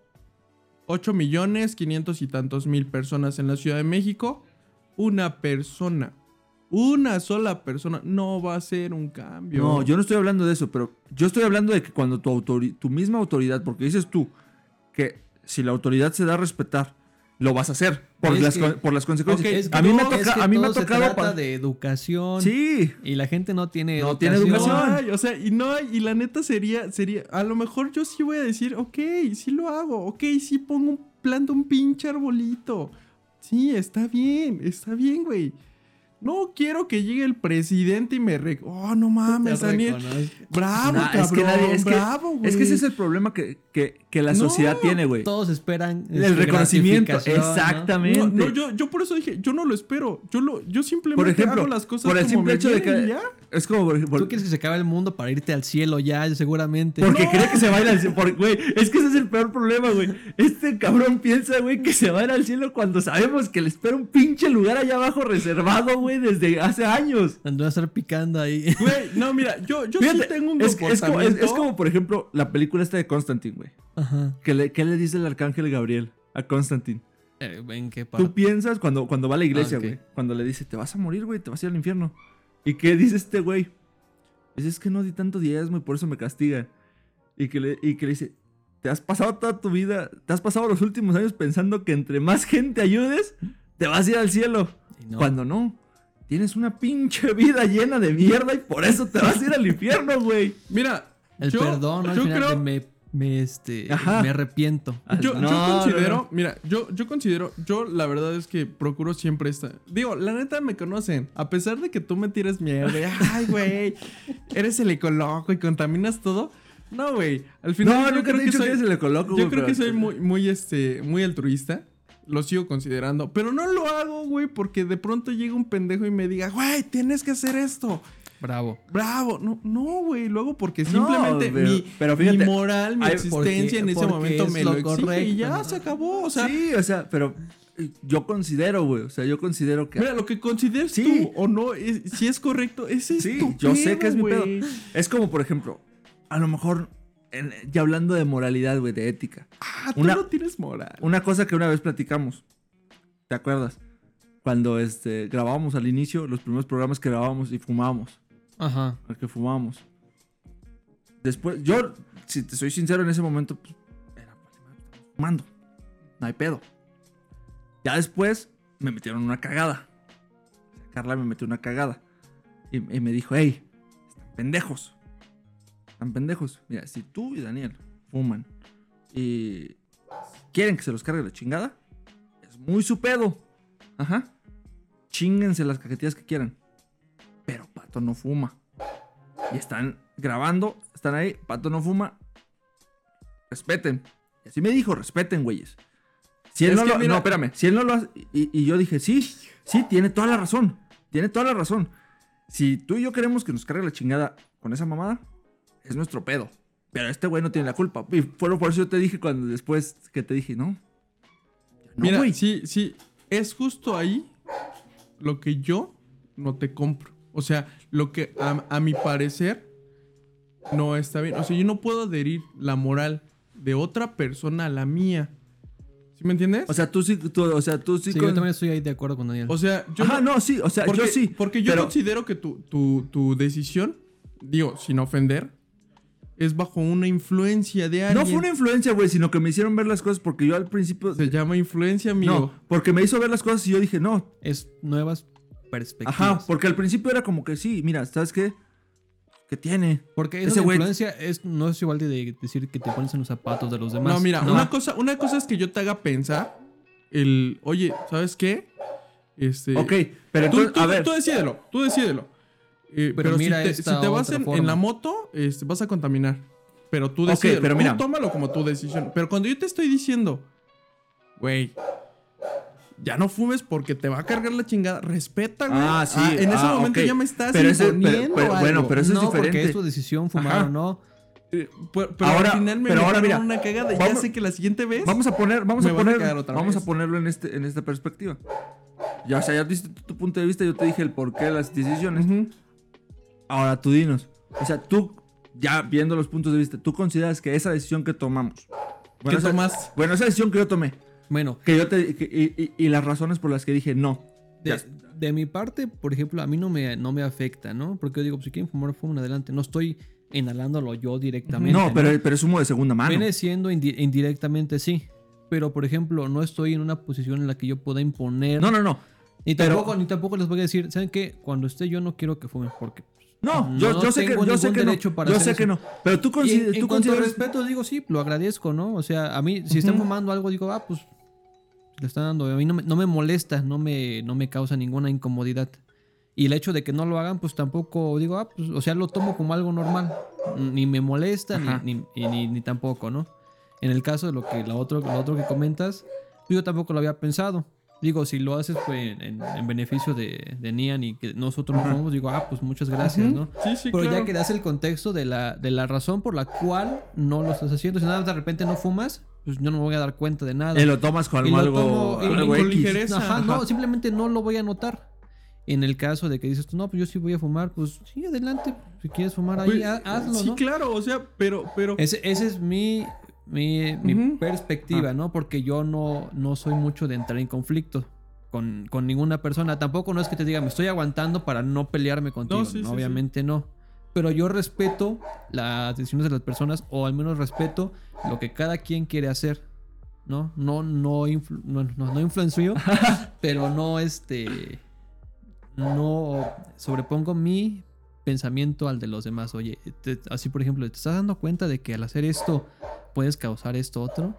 8 millones 500 y tantos mil personas en la Ciudad de México. Una persona, una sola persona no va a hacer un cambio. No, yo no estoy hablando de eso, pero yo estoy hablando de que cuando tu, autori- tu misma autoridad, porque dices tú que si la autoridad se da a respetar, lo vas a hacer por, Es las, que- con- por las consecuencias. Ok, Es que a mí es que a mí me ha se tocado... trata de educación. Sí, Y la gente no tiene No tiene No educación. hay, o sea, y no hay, y la neta sería, sería, a lo mejor yo sí voy a decir, ok, sí lo hago, ok, sí pongo un, planto un pinche arbolito. Sí, está bien, está bien, güey. No quiero que llegue el presidente y me re... Oh, no mames, Daniel. reconozco. Bravo, Nah, cabrón, es que nadie- es que- bravo, güey. es que ese es el problema que, que- que la No, sociedad tiene, güey. Todos esperan El este, reconocimiento, gratificación, ¿no? exactamente. No, no, yo, yo por eso dije, yo no lo espero. Yo lo, yo simplemente Por ejemplo, hago las cosas por el como simple me hecho de que- ya. Es como, por- por- Tú quieres que se acabe el mundo para irte al cielo ya, seguramente. porque No. cree que se va a ir al cielo. por- Güey, es que ese es el peor problema, güey. Este cabrón piensa, güey, que se va a ir al cielo cuando sabemos que le espera un pinche lugar allá abajo reservado, güey, desde hace años. Andó a estar picando ahí. Güey, no, mira, yo, yo Fíjate, sí tengo un es, es como, es- comportamiento... es como, por ejemplo, la película esta de Constantine, güey. Ajá. ¿Qué le, qué le dice el arcángel Gabriel a Constantine? Eh, ¿En qué Tú parte? piensas cuando, cuando va a la iglesia, Ah, güey. Cuando le dice, te vas a morir, güey, te vas a ir al infierno. ¿Y qué dice este güey? Es que no di tanto diezmo y por eso me castigan. Y que, le, y que le dice, te has pasado toda tu vida, te has pasado los últimos años pensando que entre más gente ayudes, te vas a ir al cielo. No. Cuando no, tienes una pinche vida llena de mierda y por eso te vas a ir al infierno, güey. Mira, El yo, perdón, ¿no? al yo final creo... me, me, este, Ajá. me arrepiento. Yo, No, yo no, considero, no. mira, yo, yo considero, yo la verdad es que procuro siempre estar. Digo, la neta me conocen. A pesar de que tú me tires mierda, y, ay, güey, eres el ecoloco y contaminas todo. No, güey. Al final No, yo nunca creo te he que soy, que eres el ecoloco, yo creo que soy muy, muy, este, muy altruista. Lo sigo considerando. Pero no lo hago, güey, porque de pronto llega un pendejo y me diga, güey, tienes que hacer esto. Bravo. Bravo. No, no, güey. Luego porque No, simplemente pero- mi, pero fíjate, mi moral, mi hay- existencia en ese momento es me lo lo, exige y correcto, ya se acabó. O sea, sí, o sea, pero eh, yo considero, güey. O sea, yo considero que. mira, lo que consideres Sí. tú o no, es- si es correcto, ese es Sí, tu yo sé que es mi pedo. Es como, por ejemplo, a lo mejor, en- ya hablando de moralidad, güey, de ética. Ah, tú Una- no tienes moral. Una cosa que una vez platicamos, ¿te acuerdas? Cuando este, grabábamos al inicio, los primeros programas que grabábamos y fumábamos, Ajá. al que fumábamos. Después, yo, si te soy sincero, en ese momento, pues, era, estamos fumando. No hay pedo. Ya después, me metieron una cagada. Carla me metió una cagada. Y, y me dijo, hey, están pendejos. Están pendejos. Mira, si tú y Daniel fuman y quieren que se los cargue la chingada, es muy su pedo. Ajá. Chinguense las cajetillas que quieran. Pero Pato no fuma. Y están grabando, están ahí, Pato no fuma. Respeten. Y así me dijo, respeten, güeyes. Si él Es no lo... mira- No, espérame. Si él no lo hace... Y, y yo dije, sí. Sí, tiene toda la razón. Tiene toda la razón. Si tú y yo queremos que nos cargue la chingada con esa mamada, es nuestro pedo. Pero este güey no tiene la culpa. Y fue por eso yo te dije cuando después que te dije, no. No, Mira, güey. sí, sí, es justo ahí lo que yo no te compro. O sea, lo que a, a mi parecer no está bien. O sea, yo no puedo adherir la moral de otra persona a la mía. ¿Sí me entiendes? O sea, tú sí, tú, o sea, tú sí, Sí, con- yo también estoy ahí de acuerdo con Daniel. O sea, yo Ajá, no, sí, o sea, porque, yo sí. Porque yo pero- considero que tu, tu, tu decisión, digo, sin ofender, es bajo una influencia de alguien. No fue una influencia, güey, sino que me hicieron ver las cosas porque yo al principio... Se llama influencia, amigo. No, porque me hizo ver las cosas y yo dije, no. es nuevas perspectivas. Ajá, porque al principio era como que sí, mira, ¿sabes qué? ¿Qué tiene? Porque esa influencia es, no es igual de, de decir que te pones en los zapatos de los demás. No, mira, No. Una, cosa, una cosa es que yo te haga pensar el, oye, ¿sabes qué? Este, Ok, pero tú, entonces, tú- a ver... tú decídelo, tú decídelo. Eh, Pero pero mira si te, esta si te vas en, la moto, este, vas a contaminar. Pero tú Ok, decídelo. pero Tú mira. tómalo como tu decisión. Pero cuando yo te estoy diciendo, güey, ya no fumes porque te va a cargar la chingada. Respeta, güey. Ah, sí, en ese ah, momento ya me estás Pero ese- pero- imponiendo pero- algo. bueno, pero eso es no, porque diferente. es tu decisión fumar Ajá. o no. Eh, pero, pero Ahora- al final me pero ahora mira, una cagada. ya vamos- sé que la siguiente vez... Vamos a poner, vamos a poner, vamos vez. a ponerlo en este, en esta perspectiva. Ya, o sea, ya diste tu, tu punto de vista, yo te dije el porqué de las decisiones. Ahora tú dinos. O sea, tú, ya viendo los puntos de vista, ¿tú consideras que esa decisión que tomamos? ¿Qué esa, tomaste? Bueno, esa decisión que yo tomé, Bueno, que yo te, que- y, y- y las razones por las que dije no. de, mi parte, por ejemplo, a mí no me, no me afecta, ¿no? Porque yo digo, pues, si quieren fumar, fumen adelante. No estoy inhalándolo yo directamente. No, pero, pero es humo de segunda mano. Viene siendo indi- indirectamente, sí. Pero, por ejemplo, no estoy en una posición en la que yo pueda imponer. No, no, no. Ni pero- tampoco, ni tampoco les voy a decir, ¿saben qué? Cuando esté yo no quiero que fumen porque... No, No yo, yo sé que, yo sé que no. para Yo sé eso. que no. Pero tú, Y consi- en tú consideras. respeto, digo, sí, lo agradezco, ¿no? O sea, a mí, si están Ujú. fumando algo, digo, ah, pues le están dando. A mí no me, no me molesta, no me, no me causa ninguna incomodidad. Y el hecho de que no lo hagan, pues tampoco digo, ah, pues, o sea, lo tomo como algo normal. Ni me molesta, ni, ni, ni, ni tampoco, ¿no? En el caso de lo que lo otro, lo otro que comentas, yo tampoco lo había pensado. Digo, si lo haces pues, en, en beneficio de, de Nian y que nosotros no fumamos, digo, ah, pues muchas gracias. ¿no? Sí, sí, Pero claro. ya que das el contexto de la, de la razón por la cual no lo estás haciendo, si nada de repente no fumas, pues yo no me voy a dar cuenta de nada. Y lo tomas como Y algo, tomo- y- algo con ligereza. Ajá, Ajá. no, simplemente no lo voy a notar. En el caso de que dices tú, no, pues yo sí voy a fumar, pues sí, adelante. Si quieres fumar ahí, Pues, ha- hazlo, sí, ¿no? claro, o sea, pero, pero. Ese, ese es mi, mi, perspectiva, ¿no? Porque yo no, no soy mucho de entrar en conflicto con, con ninguna persona. Tampoco no es que te diga, me estoy aguantando para no pelearme contigo. No, sí, No, sí, obviamente no. Pero yo respeto las decisiones de las personas, o al menos respeto lo que cada quien quiere hacer. ¿No? No, no, influ- no, no, no influencio, <laughs> pero no este. No sobrepongo mi pensamiento al de los demás. Oye, te- así por ejemplo, ¿te estás dando cuenta de que al hacer esto puedes causar esto otro?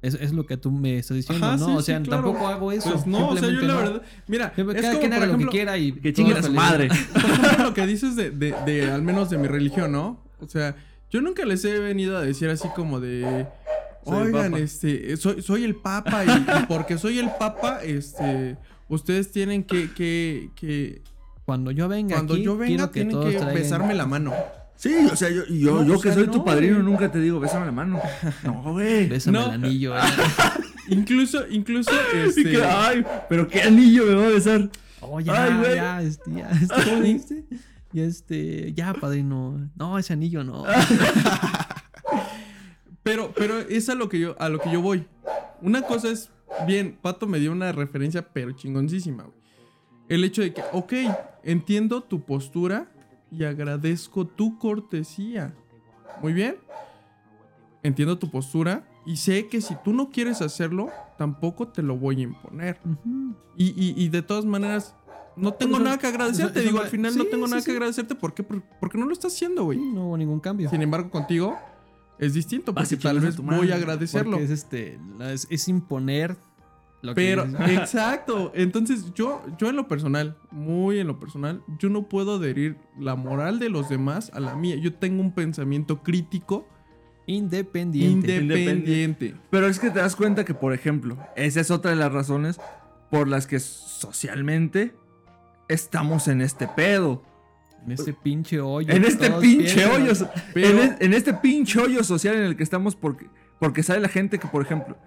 Es, es lo que tú me estás diciendo, Ajá, ¿no? sí, o sea, sí, claro. tampoco hago eso. Pues no, o sea, yo la no. verdad. Mira, Yo- es cada como, quien haga lo que quiera y Que chingue a su madre. <laughs> <laughs> lo que dices de, de, de, al menos de mi religión, ¿no? O sea, yo nunca les he venido a decir así como de. Oigan, papa". este, soy, soy el papa y, y porque soy el papa, este, ustedes tienen que, que, que Cuando yo venga cuando aquí, yo venga quiero que tienen todos que traigan- besarme la mano. Sí, o sea, yo, yo, No, yo o que sea, soy no, tu padrino güey. nunca te digo, bésame la mano. No, güey. Bésame No. el anillo. ¿eh? <laughs> Incluso, incluso, <laughs> este. que, ay, pero qué anillo me va a besar. Oh, ya, Ay, güey. ya, este, ya, <laughs> este, ¿cómo dijiste? Ya, este, ya, padrino. No, ese anillo no. Pero, pero es a lo que yo, a lo que yo voy. Una cosa es, bien, Pato me dio una referencia, pero chingoncísima, güey. El hecho de que, ok, entiendo tu postura y agradezco tu cortesía. Muy bien. Entiendo tu postura y sé que si tú no quieres hacerlo, tampoco te lo voy a imponer. Y, y- y de todas maneras, no tengo Eso- nada que agradecerte. eso- eso Digo, al final no tengo sí, nada sí. que agradecerte. ¿Por qué? Por- Porque no lo estás haciendo, güey. No hubo ningún cambio. Sin embargo, contigo es distinto, Vas porque tal vez voy a agradecerlo. Porque es este, es imponer lo que Pero, exacto. Entonces, yo, yo en lo personal, muy en lo personal, yo no puedo adherir la moral de los demás a la mía. Yo tengo un pensamiento crítico independiente. independiente. Pero es que te das cuenta que, por ejemplo, esa es otra de las razones por las que socialmente estamos en este pedo. En este pinche hoyo. En este pinche piensan, hoyo. en, en este pinche hoyo social en el que estamos porque, porque sabe la gente que, por ejemplo,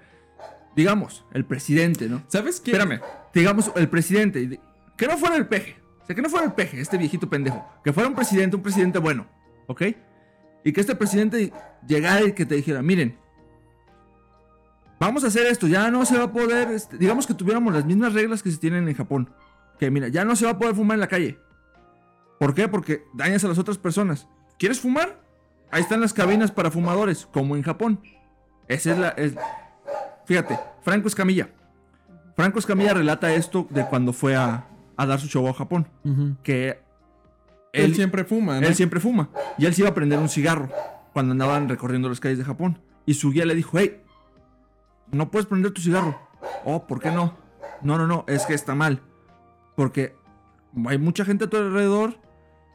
digamos, el presidente, ¿no? ¿Sabes qué? Espérame, digamos, el presidente, que no fuera el peje, o sea, que no fuera el peje, este viejito pendejo, que fuera un presidente, un presidente bueno, ¿ok? Y que este presidente llegara y que te dijera, miren, vamos a hacer esto, ya no se va a poder, este, digamos que tuviéramos las mismas reglas que se tienen en Japón, que mira, ya no se va a poder fumar en la calle. ¿Por qué? Porque dañas a las otras personas. ¿Quieres fumar? Ahí están las cabinas para fumadores, como en Japón. Esa es la... es- Fíjate, Franco Escamilla. Franco Escamilla relata esto de cuando fue a, a dar su show a Japón. Que Él, él, siempre fuma, ¿no? él siempre fuma. Y él se iba a prender un cigarro cuando andaban recorriendo las calles de Japón. Y su guía le dijo, hey, no puedes prender tu cigarro. Oh, ¿por qué no? No, no, no, es que está mal. Porque hay mucha gente a tu alrededor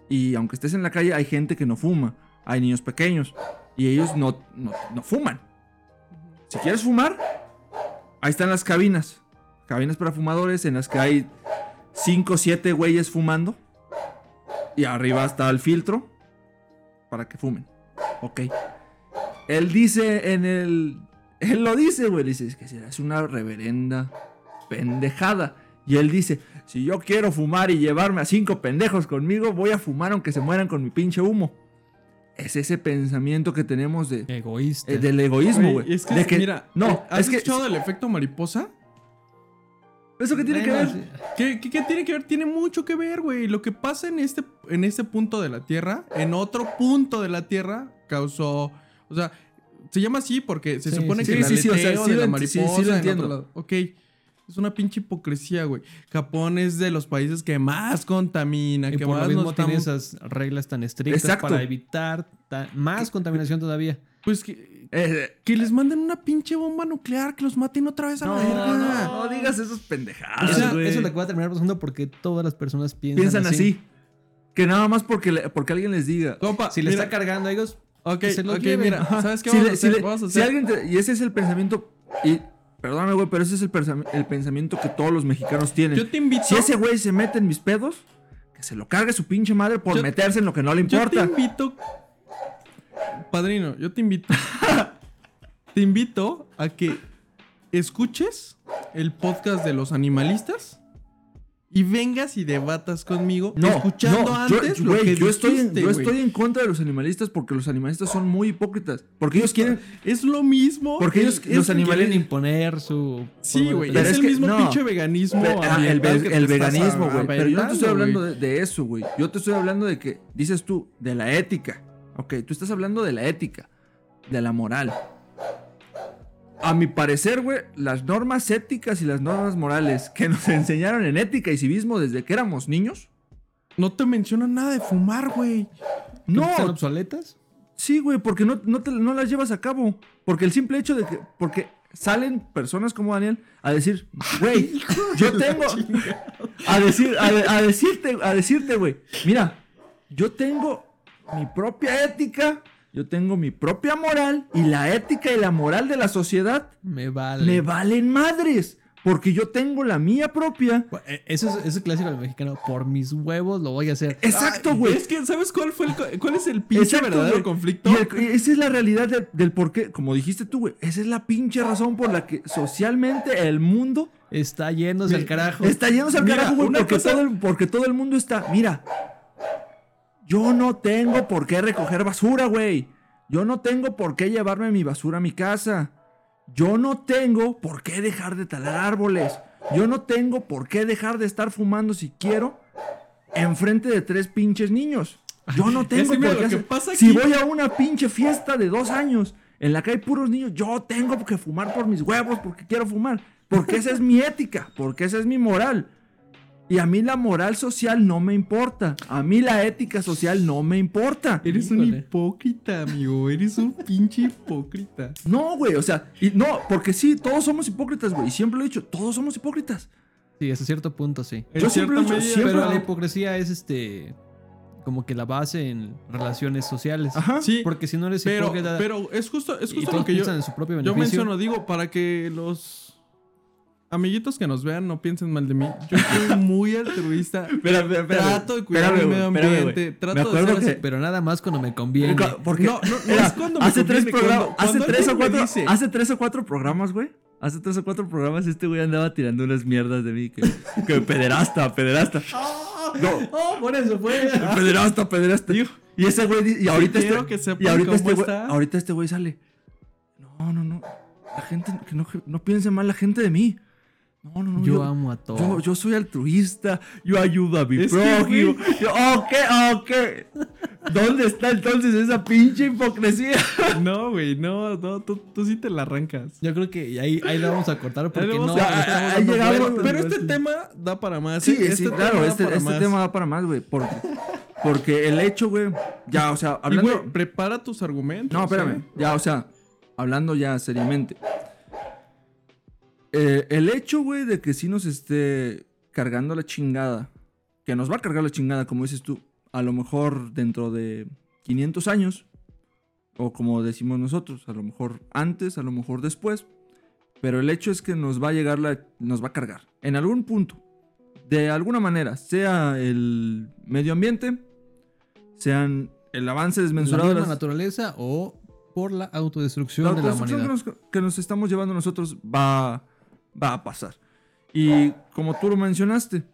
y aunque estés en la calle hay gente que no fuma. Hay niños pequeños y ellos no, no, no fuman. Si quieres fumar, ahí están las cabinas. Cabinas para fumadores en las que hay 5 o 7 güeyes fumando. Y arriba está el filtro para que fumen. Ok. Él dice en el. Él lo dice, güey. Dice, es que es una reverenda pendejada. Y él dice: Si yo quiero fumar y llevarme a cinco pendejos conmigo, voy a fumar aunque se mueran con mi pinche humo. Es ese pensamiento que tenemos de, Egoísta. eh, del egoísmo, Güey. Es que, De que- mira, no, eh, ¿has es que. escuchado del efecto mariposa? ¿Eso qué tiene que ver? ¿Qué, qué, qué tiene que ver? Tiene mucho que ver, güey. Lo que pasa en este, en este punto de la Tierra, en otro punto de la Tierra, causó. O sea, se llama así porque se Sí, supone sí, que sí, el sí, sí, o sea, aleteo sí de la ent- sí, sí mariposa. lo en entiendo. otro lado. Ok. Es una pinche hipocresía, güey. Japón es de los países que más contamina, Y que por lo más mismo nos tiene estamos... esas reglas tan estrictas Exacto. para evitar ta- más contaminación todavía. Pues que, Eh, que les manden una pinche bomba nuclear, que los maten otra vez a no, la verga. no, no digas esos pendejadas, O sea, eso, güey. eso es lo que va a terminar pasando porque todas las personas piensan, Piensan así. Que nada más porque, le- porque alguien les diga. Compa, Si le mira, está cargando a ellos, Ok, se lo ok, lleven. mira. ¿sabes qué Si vamos, le- a si hacer? le- Vamos a si hacer- alguien te- y ese es el pensamiento. Y perdóname, güey, pero ese es el, pensam- el pensamiento que todos los mexicanos tienen. Yo te invito... Si ese güey se mete en mis pedos, que se lo cargue su pinche madre por Yo- meterse en lo que no le Yo te importa. invito. Padrino, yo te invito. <laughs> te invito a que escuches el podcast de los animalistas y vengas y debatas conmigo No, escuchando no, antes yo, lo güey, que yo estoy, en, yo estoy en contra de los animalistas porque los animalistas son muy hipócritas. Porque ellos quieren. Es lo mismo. Porque ellos- Es- los es- animales- quieren imponer su... Sí, güey. Es, es el que- mismo no. pinche veganismo. Ve- ah, el, veganismo, güey. Pero yo no te estoy hablando de, de eso, güey. Yo te estoy hablando de que, dices tú, de la ética. Ok, tú estás hablando de la ética, de la moral. A mi parecer, güey, las normas éticas y las normas morales que nos <laughs> enseñaron en ética y civismo desde que éramos niños, No te mencionan nada de fumar, güey. no, ¿Están obsoletas? Sí, güey, porque no, no, te- no las llevas a cabo. Porque el simple hecho de que. Porque salen personas como Daniel a decir, <laughs> güey, yo tengo. <laughs> A decir, a, de- a decirte, a decirte, güey, mira, yo tengo mi propia ética, yo tengo mi propia moral, y la ética y la moral de la sociedad Me vale. me valen madres. Porque yo tengo la mía propia. Eh, Eso es, eso es clásico del mexicano. Por mis huevos lo voy a hacer. Exacto, güey. Es que, ¿sabes cuál fue el, cuál es el pinche Exacto, verdadero conflicto? Y el- y esa es la realidad del, del por qué, como dijiste tú, güey. Esa es la pinche razón por la que socialmente el mundo Está yéndose al carajo. está yéndose al Mira, carajo, güey. Porque, cosa- todo el, porque todo el mundo está. Mira, yo no tengo por qué recoger basura, güey. Yo no tengo por qué llevarme mi basura a mi casa. Yo no tengo por qué dejar de talar árboles. Yo no tengo por qué dejar de estar fumando si quiero enfrente de tres pinches niños. Yo no tengo por qué hacer- Si voy a una pinche fiesta de dos años en la que hay puros niños, yo tengo que fumar por mis huevos porque quiero fumar. Porque esa es mi ética, porque esa es mi moral. Y a mí la moral social no me importa. A mí la ética social no me importa. Eres un hipócrita, amigo. Eres un pinche hipócrita. No, güey, o sea, y no, porque sí, todos somos hipócritas, güey. Y siempre lo he dicho, todos somos hipócritas. Sí, hasta cierto punto sí. En Yo siempre cierta he dicho, medida- siempre- Pero la hipocresía es este. Como que la base en relaciones sociales. Ajá. Sí, Porque si no eres pero, hipócrita pero es justo, es y justo todos lo que yo, piensan en su propio yo beneficio. menciono, digo, para que los Amiguitos que nos vean, no piensen mal de mí. Yo soy muy altruista. <laughs> Trato de cuidar el medio ambiente. Trato de ser así. Pero nada más cuando me conviene. Porque No, no, no Era, es cuando me hace tres conviene, cuando- hace cuando tres o cuatro, dice- hace tres o cuatro programas, güey. Hace tres o cuatro programas este güey andaba tirando unas mierdas de mí que, que <laughs> pederasta, pederasta. No, Oh, por eso fue. <laughs> pederasta, pederasta. Y ese güey y ahorita este, que y ahorita este güey, ahorita este güey sale. No, no, no. La gente que no, no piense mal la gente de mí. No, no, no. Yo amo a todos. Yo, yo soy altruista, yo ayudo a mi Es prójimo. Yo, ok, ok. ¿Dónde está entonces esa pinche hipocresía? <laughs> No, güey, no, no, tú, tú sí te la arrancas. Yo creo que ahí, ahí la vamos a cortar porque Ahí no. a- llegamos, vueltas, Pero este tema da para más. Sí, ¿eh? sí, tema claro, da este, este más. tema va para más, güey. Porque, porque el hecho, güey, ya, o sea, Y, hablando... güey, prepara tus argumentos. no, espérame, ¿eh? ya, o sea, hablando ya seriamente. Eh, el hecho, güey, de que sí nos esté cargando la chingada, que nos va a cargar la chingada, como dices tú, a lo mejor dentro de 500 años, o como decimos nosotros, a lo mejor antes, a lo mejor después, pero el hecho es que nos va a llegar la, nos va a cargar, en algún punto, de alguna manera, sea el medio ambiente, sean el avance la desmesurado de las- naturaleza o por la autodestrucción la de la humanidad. que nos, que nos estamos llevando nosotros va, va a pasar. Y como tú lo mencionaste,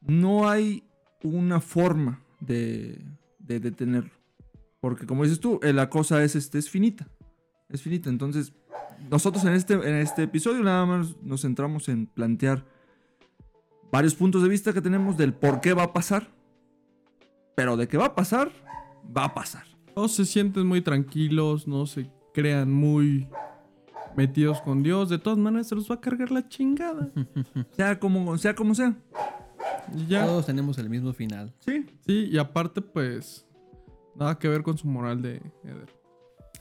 no hay una forma de, de detenerlo. Porque como dices tú, eh, la cosa es, este, es finita. Es finita. Entonces, nosotros en este, en este episodio nada más nos centramos en plantear varios puntos de vista que tenemos del por qué va a pasar. Pero de qué va a pasar, va a pasar. Todos se sienten muy tranquilos, no se crean muy metidos con Dios. De todas maneras, se los va a cargar la chingada. <laughs> Sea como sea. Como sea. Ya. Todos tenemos el mismo final. Sí. Sí, y aparte, pues, nada que ver con su moral de Eder.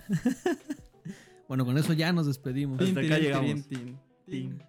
<laughs> Bueno, con eso ya nos despedimos. Hasta acá llegamos. tin, tin, tin.